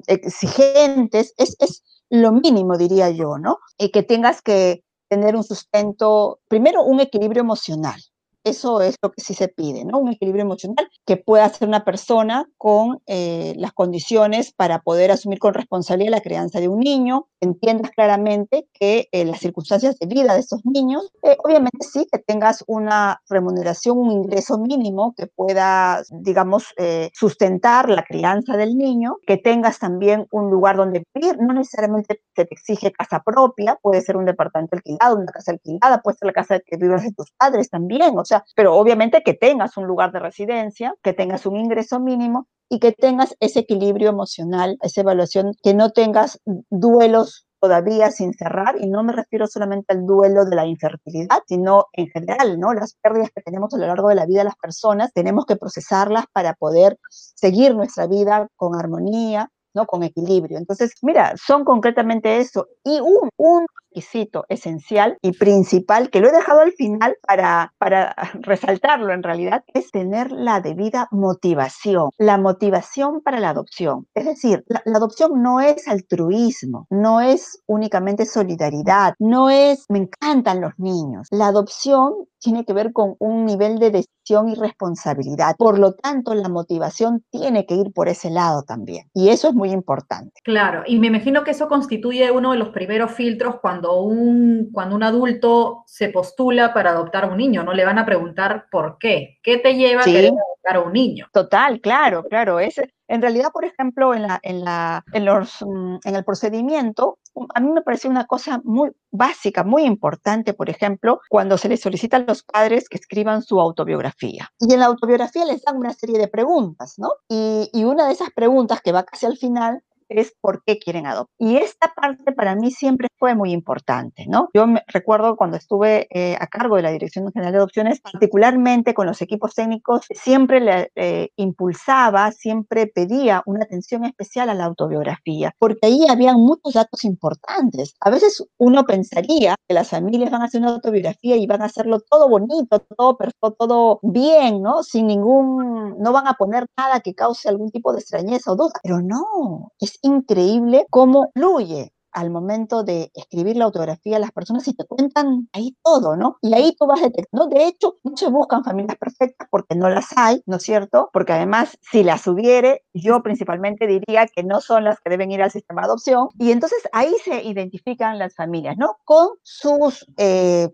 exigentes, es, es, lo mínimo, diría yo, ¿no? Y que tengas que tener un sustento, primero un equilibrio emocional, eso es lo que sí se pide, ¿no? Un equilibrio emocional que pueda ser una persona con eh, las condiciones para poder asumir con responsabilidad la crianza de un niño, entiendas claramente que eh, las circunstancias de vida de esos niños, eh, obviamente sí, que tengas una remuneración, un ingreso mínimo que pueda, digamos, sustentar la crianza del niño, que tengas también un lugar donde vivir, no necesariamente se te exige casa propia, puede ser un departamento alquilado, una casa alquilada, puede ser la casa que vivas de tus padres también, pero obviamente que tengas un lugar de residencia, que tengas un ingreso mínimo y que tengas ese equilibrio emocional, esa evaluación, que no tengas duelos todavía sin cerrar, y no me refiero solamente al duelo de la infertilidad, sino en general, ¿no? Las pérdidas que tenemos a lo largo de la vida de las personas, tenemos que procesarlas para poder seguir nuestra vida con armonía, ¿no? Con equilibrio. Entonces, mira, son concretamente eso. Y un, requisito esencial y principal, que lo he dejado al final para, para [LAUGHS] resaltarlo en realidad, es tener la debida motivación, la motivación para la adopción. Es decir, la, adopción no es altruismo, no es únicamente solidaridad, no es me encantan los niños. La adopción tiene que ver con un nivel de y responsabilidad. Por lo tanto, la motivación tiene que ir por ese lado también. Y eso es muy importante. Claro, y me imagino que eso constituye uno de los primeros filtros cuando un, cuando un adulto se postula para adoptar a un niño, no le van a preguntar por qué, qué te lleva a querer adoptar a un niño. Total, claro, claro. Es, en realidad, por ejemplo, en, la, en, la, en, los, mm, en el procedimiento, a mí me parece una cosa muy básica, muy importante, por ejemplo, cuando se les solicita a los padres que escriban su autobiografía. Y en la autobiografía les dan una serie de preguntas, ¿no? Y, y una de esas preguntas que va casi al final es por qué quieren adoptar. Y esta parte para mí siempre fue muy importante, ¿no? Yo me recuerdo cuando estuve eh, a cargo de la Dirección General de Adopciones, particularmente con los equipos técnicos, siempre le eh, impulsaba, siempre pedía una atención especial a la autobiografía, porque ahí había muchos datos importantes. A veces uno pensaría que las familias van a hacer una autobiografía y van a hacerlo todo bonito, todo perfecto, todo bien, ¿no? Sin ningún, no van a poner nada que cause algún tipo de extrañeza o duda, pero no, es increíble cómo fluye al momento de escribir la autografía las personas y te cuentan ahí todo, ¿no? Y ahí tú vas detectando. De hecho, no se buscan familias perfectas porque no las hay, ¿no es cierto? Porque además, si las hubiere, yo principalmente diría que no son las que deben ir al sistema de adopción. Y entonces ahí se identifican las familias, ¿no? Con sus eh,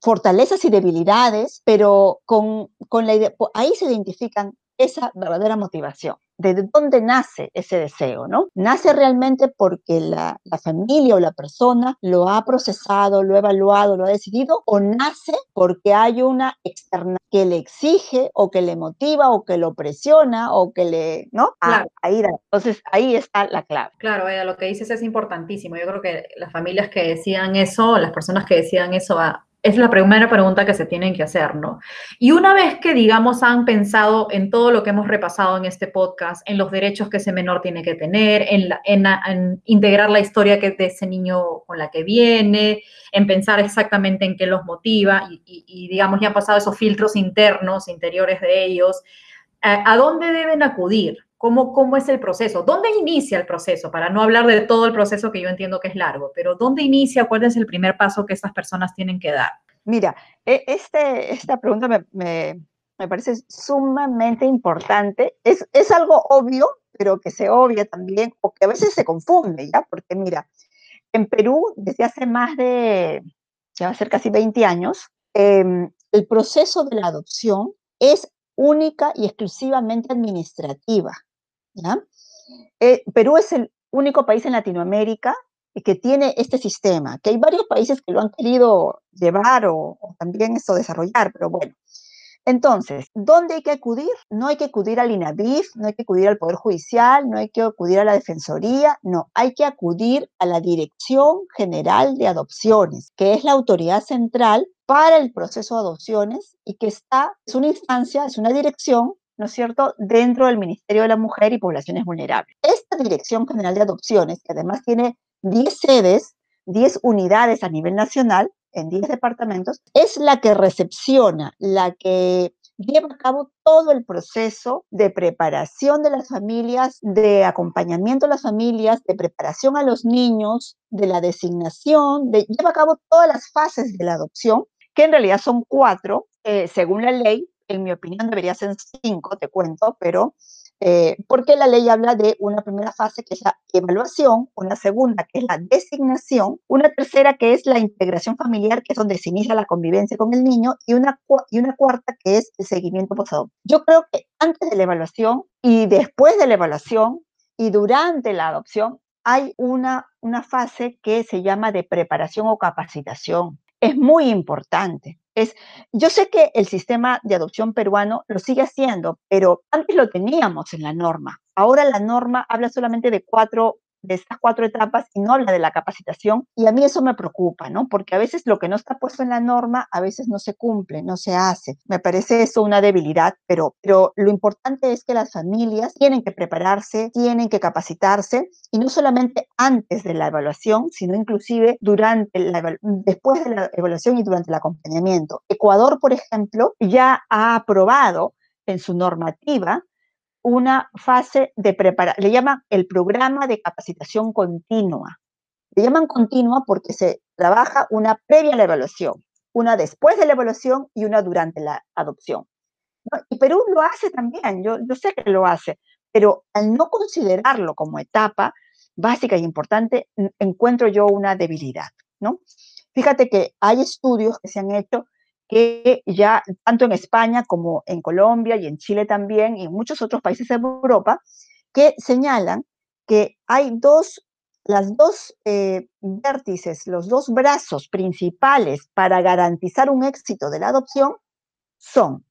fortalezas y debilidades, pero con, con la idea, ahí se identifican esa verdadera motivación. ¿De dónde nace ese deseo? ¿no? ¿Nace realmente porque la, familia o la persona lo ha procesado, lo ha evaluado, lo ha decidido? ¿O nace porque hay una externa que le exige o que le motiva o que lo presiona o que le, ¿no? ahí, entonces ahí está la clave. Claro, lo que dices es importantísimo. Yo creo que las familias que decían eso, las personas que decían eso, va, es la primera pregunta que se tienen que hacer, ¿no? Y una vez que, digamos, han pensado en todo lo que hemos repasado en este podcast, en los derechos que ese menor tiene que tener, en, integrar la historia que, de ese niño con la que viene, en pensar exactamente en qué los motiva y, digamos, ya han pasado esos filtros internos, interiores de ellos, eh, ¿a dónde deben acudir? ¿Cómo, ¿Cómo es el proceso? ¿Dónde inicia el proceso? Para no hablar de todo el proceso que yo entiendo que es largo, pero ¿dónde inicia? ¿Cuál es el primer paso que estas personas tienen que dar? Mira, e, este, esta pregunta me, me, me parece sumamente importante. Es, es, algo obvio, pero que se obvia también, o que a veces se confunde, ¿ya? Porque mira, en Perú, desde hace más de, ya va a ser casi 20 años, em, el proceso de la adopción es única y exclusivamente administrativa. Eh, Perú es el único país en Latinoamérica que tiene este sistema, que hay varios países que lo han querido llevar o, también esto desarrollar, pero bueno. Entonces, ¿dónde hay que acudir? No hay que acudir al INAVIF, no hay que acudir al Poder Judicial, no hay que acudir a la Defensoría, no, hay que acudir a la Dirección General de Adopciones, que es la autoridad central para el proceso de adopciones y que está, es una instancia, es una dirección ¿no es cierto?, dentro del Ministerio de la Mujer y Poblaciones Vulnerables. Esta Dirección General de Adopciones, que además tiene 10 sedes, 10 unidades a nivel nacional, en 10 departamentos, es la que recepciona, la que lleva a cabo todo el proceso de preparación de las familias, de acompañamiento a las familias, de preparación a los niños, de la designación, de, lleva a cabo todas las fases de la adopción, que en realidad son cuatro, eh, según la ley, en mi opinión debería ser cinco, te cuento, pero eh, porque la ley habla de una primera fase que es la evaluación, una segunda que es la designación, una tercera que es la integración familiar, que es donde se inicia la convivencia con el niño, y una, y una cuarta que es el seguimiento posadopción. Yo creo que antes de la evaluación y después de la evaluación y durante la adopción hay una, una fase que se llama de preparación o capacitación. Es muy importante es, yo sé que el sistema de adopción peruano lo sigue haciendo, pero antes lo teníamos en la norma. Ahora la norma habla solamente de cuatro de estas cuatro etapas y no habla de la capacitación. Y a mí eso me preocupa, ¿no? Porque a veces lo que no está puesto en la norma, a veces no se cumple, no se hace. Me parece eso una debilidad, pero, pero lo importante es que las familias tienen que prepararse, tienen que capacitarse y no solamente antes de la evaluación, sino inclusive durante la, después de la evaluación y durante el acompañamiento. Ecuador, por ejemplo, ya ha aprobado en su normativa una fase de preparación, le llaman el programa de capacitación continua. Le llaman continua porque se trabaja una previa a la evaluación, una después de la evaluación y una durante la adopción. Y Perú lo hace también, yo, yo sé que lo hace, pero al no considerarlo como etapa básica y importante, encuentro yo una debilidad, ¿no? Fíjate que hay estudios que se han hecho que ya tanto en España como en Colombia y en Chile también y en muchos otros países de Europa, que señalan que hay dos, las dos eh, vértices, los dos brazos principales para garantizar un éxito de la adopción son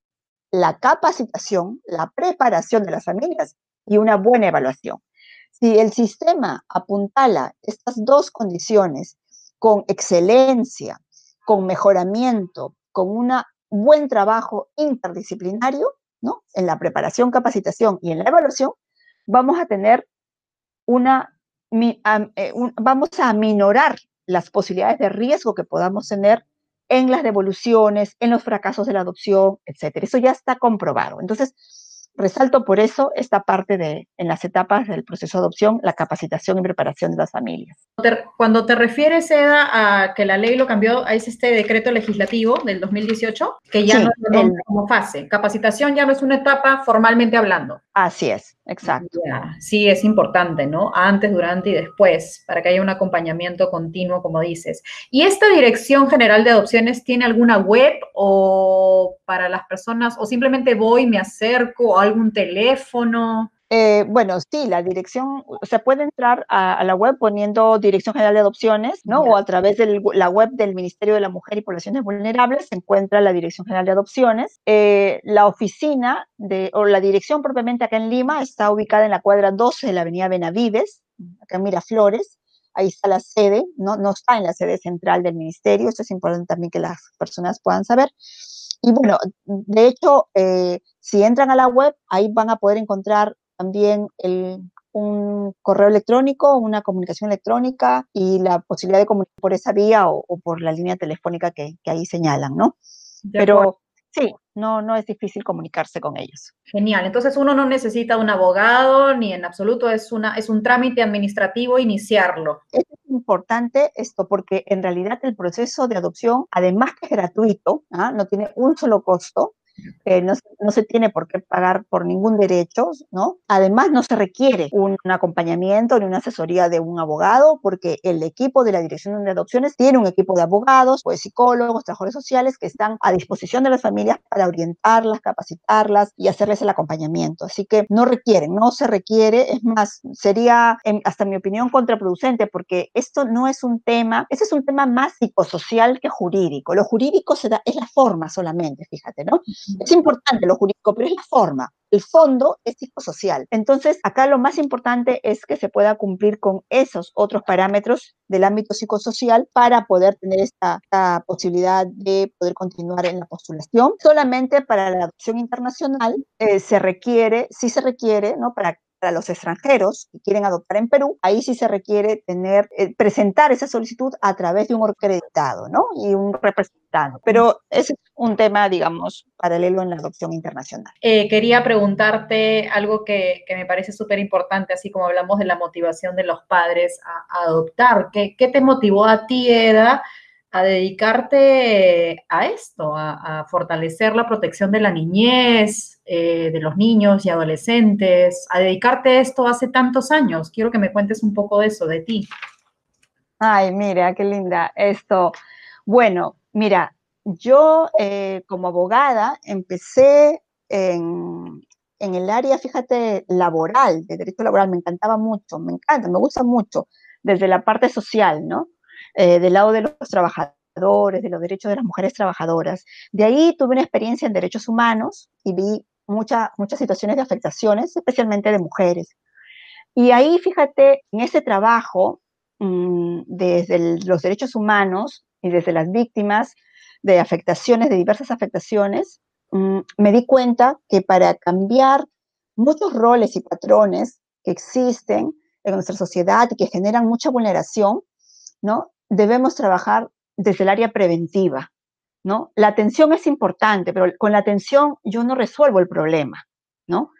la capacitación, la preparación de las familias y una buena evaluación. Si el sistema apuntala estas dos condiciones con excelencia, con mejoramiento, con un buen trabajo interdisciplinario, ¿no? En la preparación, capacitación y en la evaluación, vamos a tener una, eh, vamos a aminorar las posibilidades de riesgo que podamos tener en las devoluciones, en los fracasos de la adopción, etcétera. Eso ya está comprobado. Entonces, Resalto por eso esta parte de, en las etapas del proceso de adopción, la capacitación y preparación de las familias. Cuando te refieres, Eda, a que la ley lo cambió, es este decreto legislativo del 2018, que ya no es como fase. Capacitación ya no es una etapa formalmente hablando. Así es, exacto. sí, es importante, ¿no? Antes, durante y después, para que haya un acompañamiento continuo, como dices. ¿Y esta Dirección General de Adopciones tiene alguna web o para las personas, o simplemente voy, me acerco, o algún teléfono? Eh, bueno, sí, la dirección, se puede entrar a, la web poniendo Dirección General de Adopciones, ¿no? O a través de la web del Ministerio de la Mujer y Poblaciones Vulnerables se encuentra la Dirección General de Adopciones. Eh, la oficina de, o la dirección propiamente acá en Lima está ubicada en la cuadra 12 de la avenida Benavides, acá en Miraflores. Ahí está la sede, no, no está en la sede central del ministerio, esto es importante también que las personas puedan saber. Y bueno, de hecho, eh, si entran a la web, ahí van a poder encontrar también un correo electrónico, una comunicación electrónica y la posibilidad de comunicar por esa vía o, por la línea telefónica que, ahí señalan, ¿no? Pero sí, no, no es difícil comunicarse con ellos. Genial. Entonces uno no necesita un abogado ni en absoluto es, una, es un trámite administrativo iniciarlo. Es importante esto porque en realidad el proceso de adopción, además que es gratuito, ¿ah? no tiene un solo costo, no, no, se tiene por qué pagar por ningún derecho, ¿no? Además, no se requiere un, acompañamiento ni una asesoría de un abogado, porque el equipo de la Dirección de Adopciones tiene un equipo de abogados, pues psicólogos, trabajadores sociales que están a disposición de las familias para orientarlas, capacitarlas y hacerles el acompañamiento. Así que no requieren, no se requiere, es más, sería, hasta mi opinión, contraproducente, porque esto no es un tema, ese es un tema más psicosocial que jurídico. Lo jurídico se da, es la forma solamente, fíjate, ¿no? Es importante lo jurídico, pero es la forma. el fondo es psicosocial. Entonces, acá lo más importante es que se pueda cumplir con esos otros parámetros del ámbito psicosocial para poder tener esta, posibilidad de poder continuar en la postulación. Solamente para la adopción internacional eh, se requiere, sí se requiere, ¿no? Para para los extranjeros que quieren adoptar en Perú, ahí sí se requiere tener, eh, presentar esa solicitud a través de un acreditado, ¿no? Y un representante. Pero ese es un tema, digamos, paralelo en la adopción internacional. Eh, quería preguntarte algo que, me parece súper importante, así como hablamos de la motivación de los padres a, adoptar. ¿Qué, ¿Qué, te motivó a ti, Eda? A dedicarte a esto, a, fortalecer la protección de la niñez, eh, de los niños y adolescentes, a dedicarte a esto hace tantos años. Quiero que me cuentes un poco de eso, de ti. Ay, mira, qué linda esto. Bueno, mira, yo eh, como abogada empecé en, en el área, fíjate, laboral, de derecho laboral, me encantaba mucho, me encanta, me gusta mucho, desde la parte social, ¿no? Eh, del lado de los trabajadores, de los derechos de las mujeres trabajadoras. De ahí tuve una experiencia en derechos humanos y vi muchas situaciones de afectaciones, especialmente de mujeres. Y ahí, fíjate, en ese trabajo, mm, desde los derechos humanos y desde las víctimas de afectaciones, de diversas afectaciones, mm, me di cuenta que para cambiar muchos roles y patrones que existen en nuestra sociedad y que generan mucha vulneración, ¿no? Debemos trabajar desde el área preventiva, ¿no? La atención es importante, pero con la atención yo no resuelvo el problema, ¿no?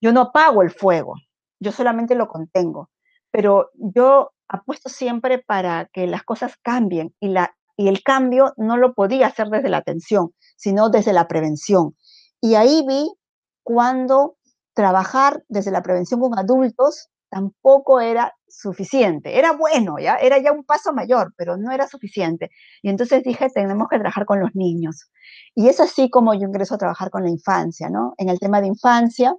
Yo no apago el fuego, yo solamente lo contengo, pero yo apuesto siempre para que las cosas cambien y, la, y el cambio no lo podía hacer desde la atención, sino desde la prevención. Y ahí vi cuando trabajar desde la prevención con adultos tampoco era suficiente. Era bueno, ya era ya un paso mayor, pero no era suficiente. Y entonces dije, tenemos que trabajar con los niños. Y es así como yo ingreso a trabajar con la infancia, ¿no? En el tema de infancia.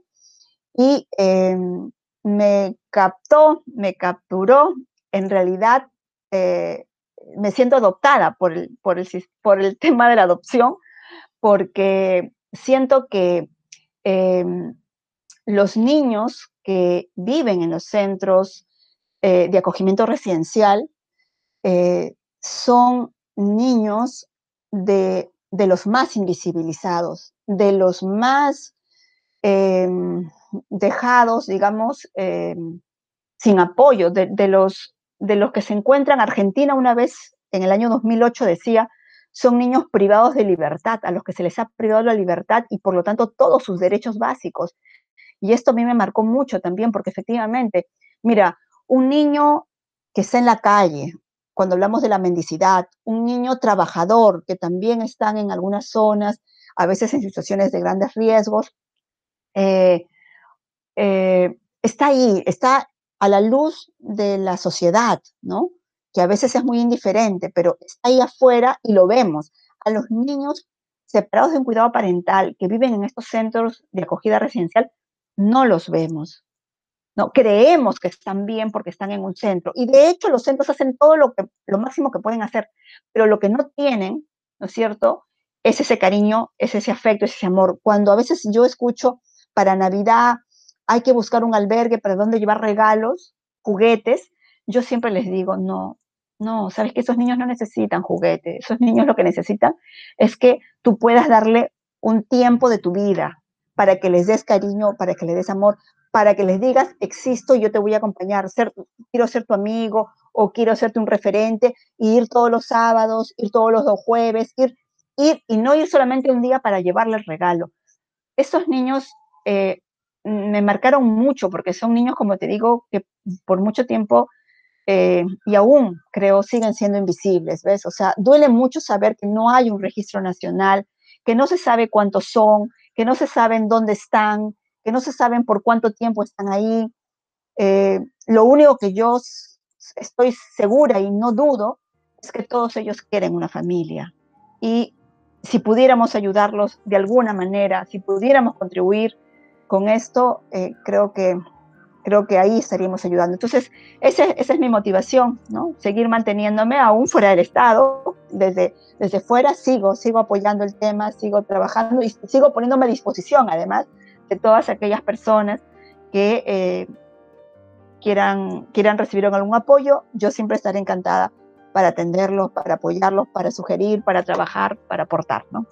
Y em, me captó, me capturó, en realidad eh, me siento adoptada por el, por, el, por el [LAUGHS] tema de la adopción, porque siento que em, los niños que viven en los centros eh, de acogimiento residencial eh, son niños de, los más invisibilizados, de los más em, dejados, digamos, em, sin apoyo, de, los, de los que se encuentran. Argentina una vez, en el año 2008, decía, son niños privados de libertad, a los que se les ha privado la libertad y por lo tanto todos sus derechos básicos. Y esto a mí me marcó mucho también, porque efectivamente, mira, un niño que está en la calle, cuando hablamos de la mendicidad, un niño trabajador que también están en algunas zonas, a veces en situaciones de grandes riesgos, eh, eh, está ahí, está a la luz de la sociedad, ¿no? Que a veces es muy indiferente, pero está ahí afuera y lo vemos. A los niños separados de un cuidado parental que viven en estos centros de acogida residencial, no los vemos. No, creemos que están bien porque están en un centro. Y de hecho los centros hacen todo lo, que, lo máximo que pueden hacer, pero lo que no tienen, ¿no es cierto? Es ese cariño, es ese afecto, es ese amor. Cuando a veces yo escucho para Navidad hay que buscar un albergue para donde llevar regalos, juguetes, yo siempre les digo, no, no, sabes que esos niños no necesitan juguetes, esos niños lo que necesitan es que tú puedas darle un tiempo de tu vida, para que les des cariño, para que les des amor, para que les digas, existo, yo te voy a acompañar, ser, quiero ser tu amigo o quiero serte un referente, ir todos los sábados, ir todos los dos jueves, ir, ir y no ir solamente un día para llevarle el regalo. Estos niños eh, me marcaron mucho porque son niños, como te digo, que por mucho tiempo eh, y aún creo siguen siendo invisibles, ¿ves? O sea, duele mucho saber que no hay un registro nacional, que no se sabe cuántos son, que no se saben dónde están, que no se saben por cuánto tiempo están ahí. Eh, lo único que yo estoy segura y no dudo es que todos ellos quieren una familia. Y si pudiéramos ayudarlos de alguna manera, si pudiéramos contribuir con esto, eh, creo que creo que ahí estaríamos ayudando. Entonces, esa, esa, es mi motivación, ¿no? Seguir manteniéndome aún fuera del Estado, desde, desde fuera sigo, sigo apoyando el tema, sigo trabajando y sigo poniéndome a disposición, además, de todas aquellas personas que eh, quieran, quieran recibir algún apoyo, yo siempre estaré encantada para atenderlos, para apoyarlos, para sugerir, para trabajar, para aportar, ¿no?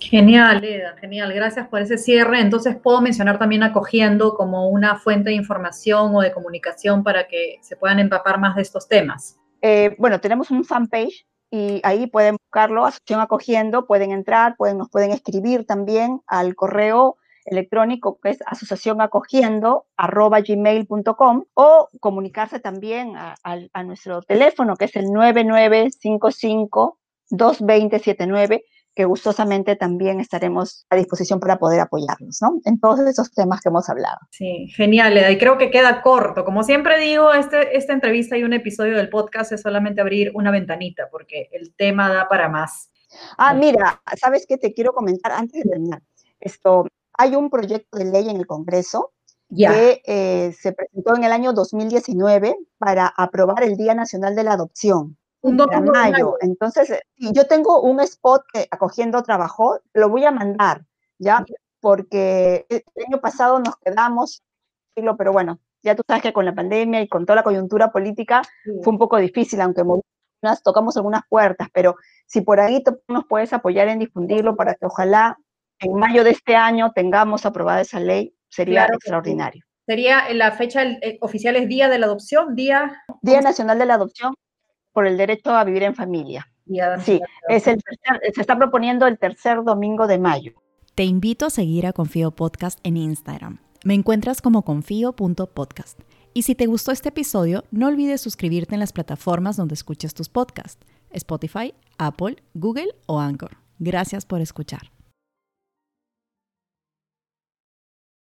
Genial, Eda, genial. Gracias por ese cierre. Entonces, puedo mencionar también acogiendo como una fuente de información o de comunicación para que se puedan empapar más de estos temas. Eh, bueno, tenemos un fanpage y ahí pueden buscarlo, Asociación Acogiendo, pueden entrar, nos pueden escribir también al correo electrónico que es asociacionacogiendo.gmail.com o comunicarse también a, a, nuestro teléfono que es el 9955 22079 que gustosamente también estaremos a disposición para poder apoyarnos, ¿no? En todos esos temas que hemos hablado. Sí, genial, y creo que queda corto. Como siempre digo, este, esta entrevista y un episodio del podcast es solamente abrir una ventanita, porque el tema da para más. Ah, mira, ¿sabes qué te quiero comentar antes de terminar? Esto, hay un proyecto de ley en el Congreso que eh, se presentó en el año 2019 para aprobar el Día Nacional de la Adopción. Un de mayo. Entonces, eh, yo tengo un spot que acogiendo trabajo, lo voy a mandar, ¿ya? Porque el año pasado nos quedamos, pero bueno, ya tú sabes que con la pandemia y con toda la coyuntura política fue un poco difícil, aunque tocamos algunas puertas, pero si por ahí nos puedes apoyar en difundirlo para que ojalá en mayo de este año tengamos aprobada esa ley, sería extraordinario. Sería la fecha eh, oficial es Día de la Adopción, Día... Día Nacional de la Adopción, por el derecho a vivir en familia. Sí, es el se está proponiendo el tercer domingo de mayo. Te invito a seguir a Confío Podcast en Instagram. Me encuentras como confío.podcast. Y si te gustó este episodio, no olvides suscribirte en las plataformas donde escuches tus podcasts, Spotify, Apple, Google o Anchor. Gracias por escuchar.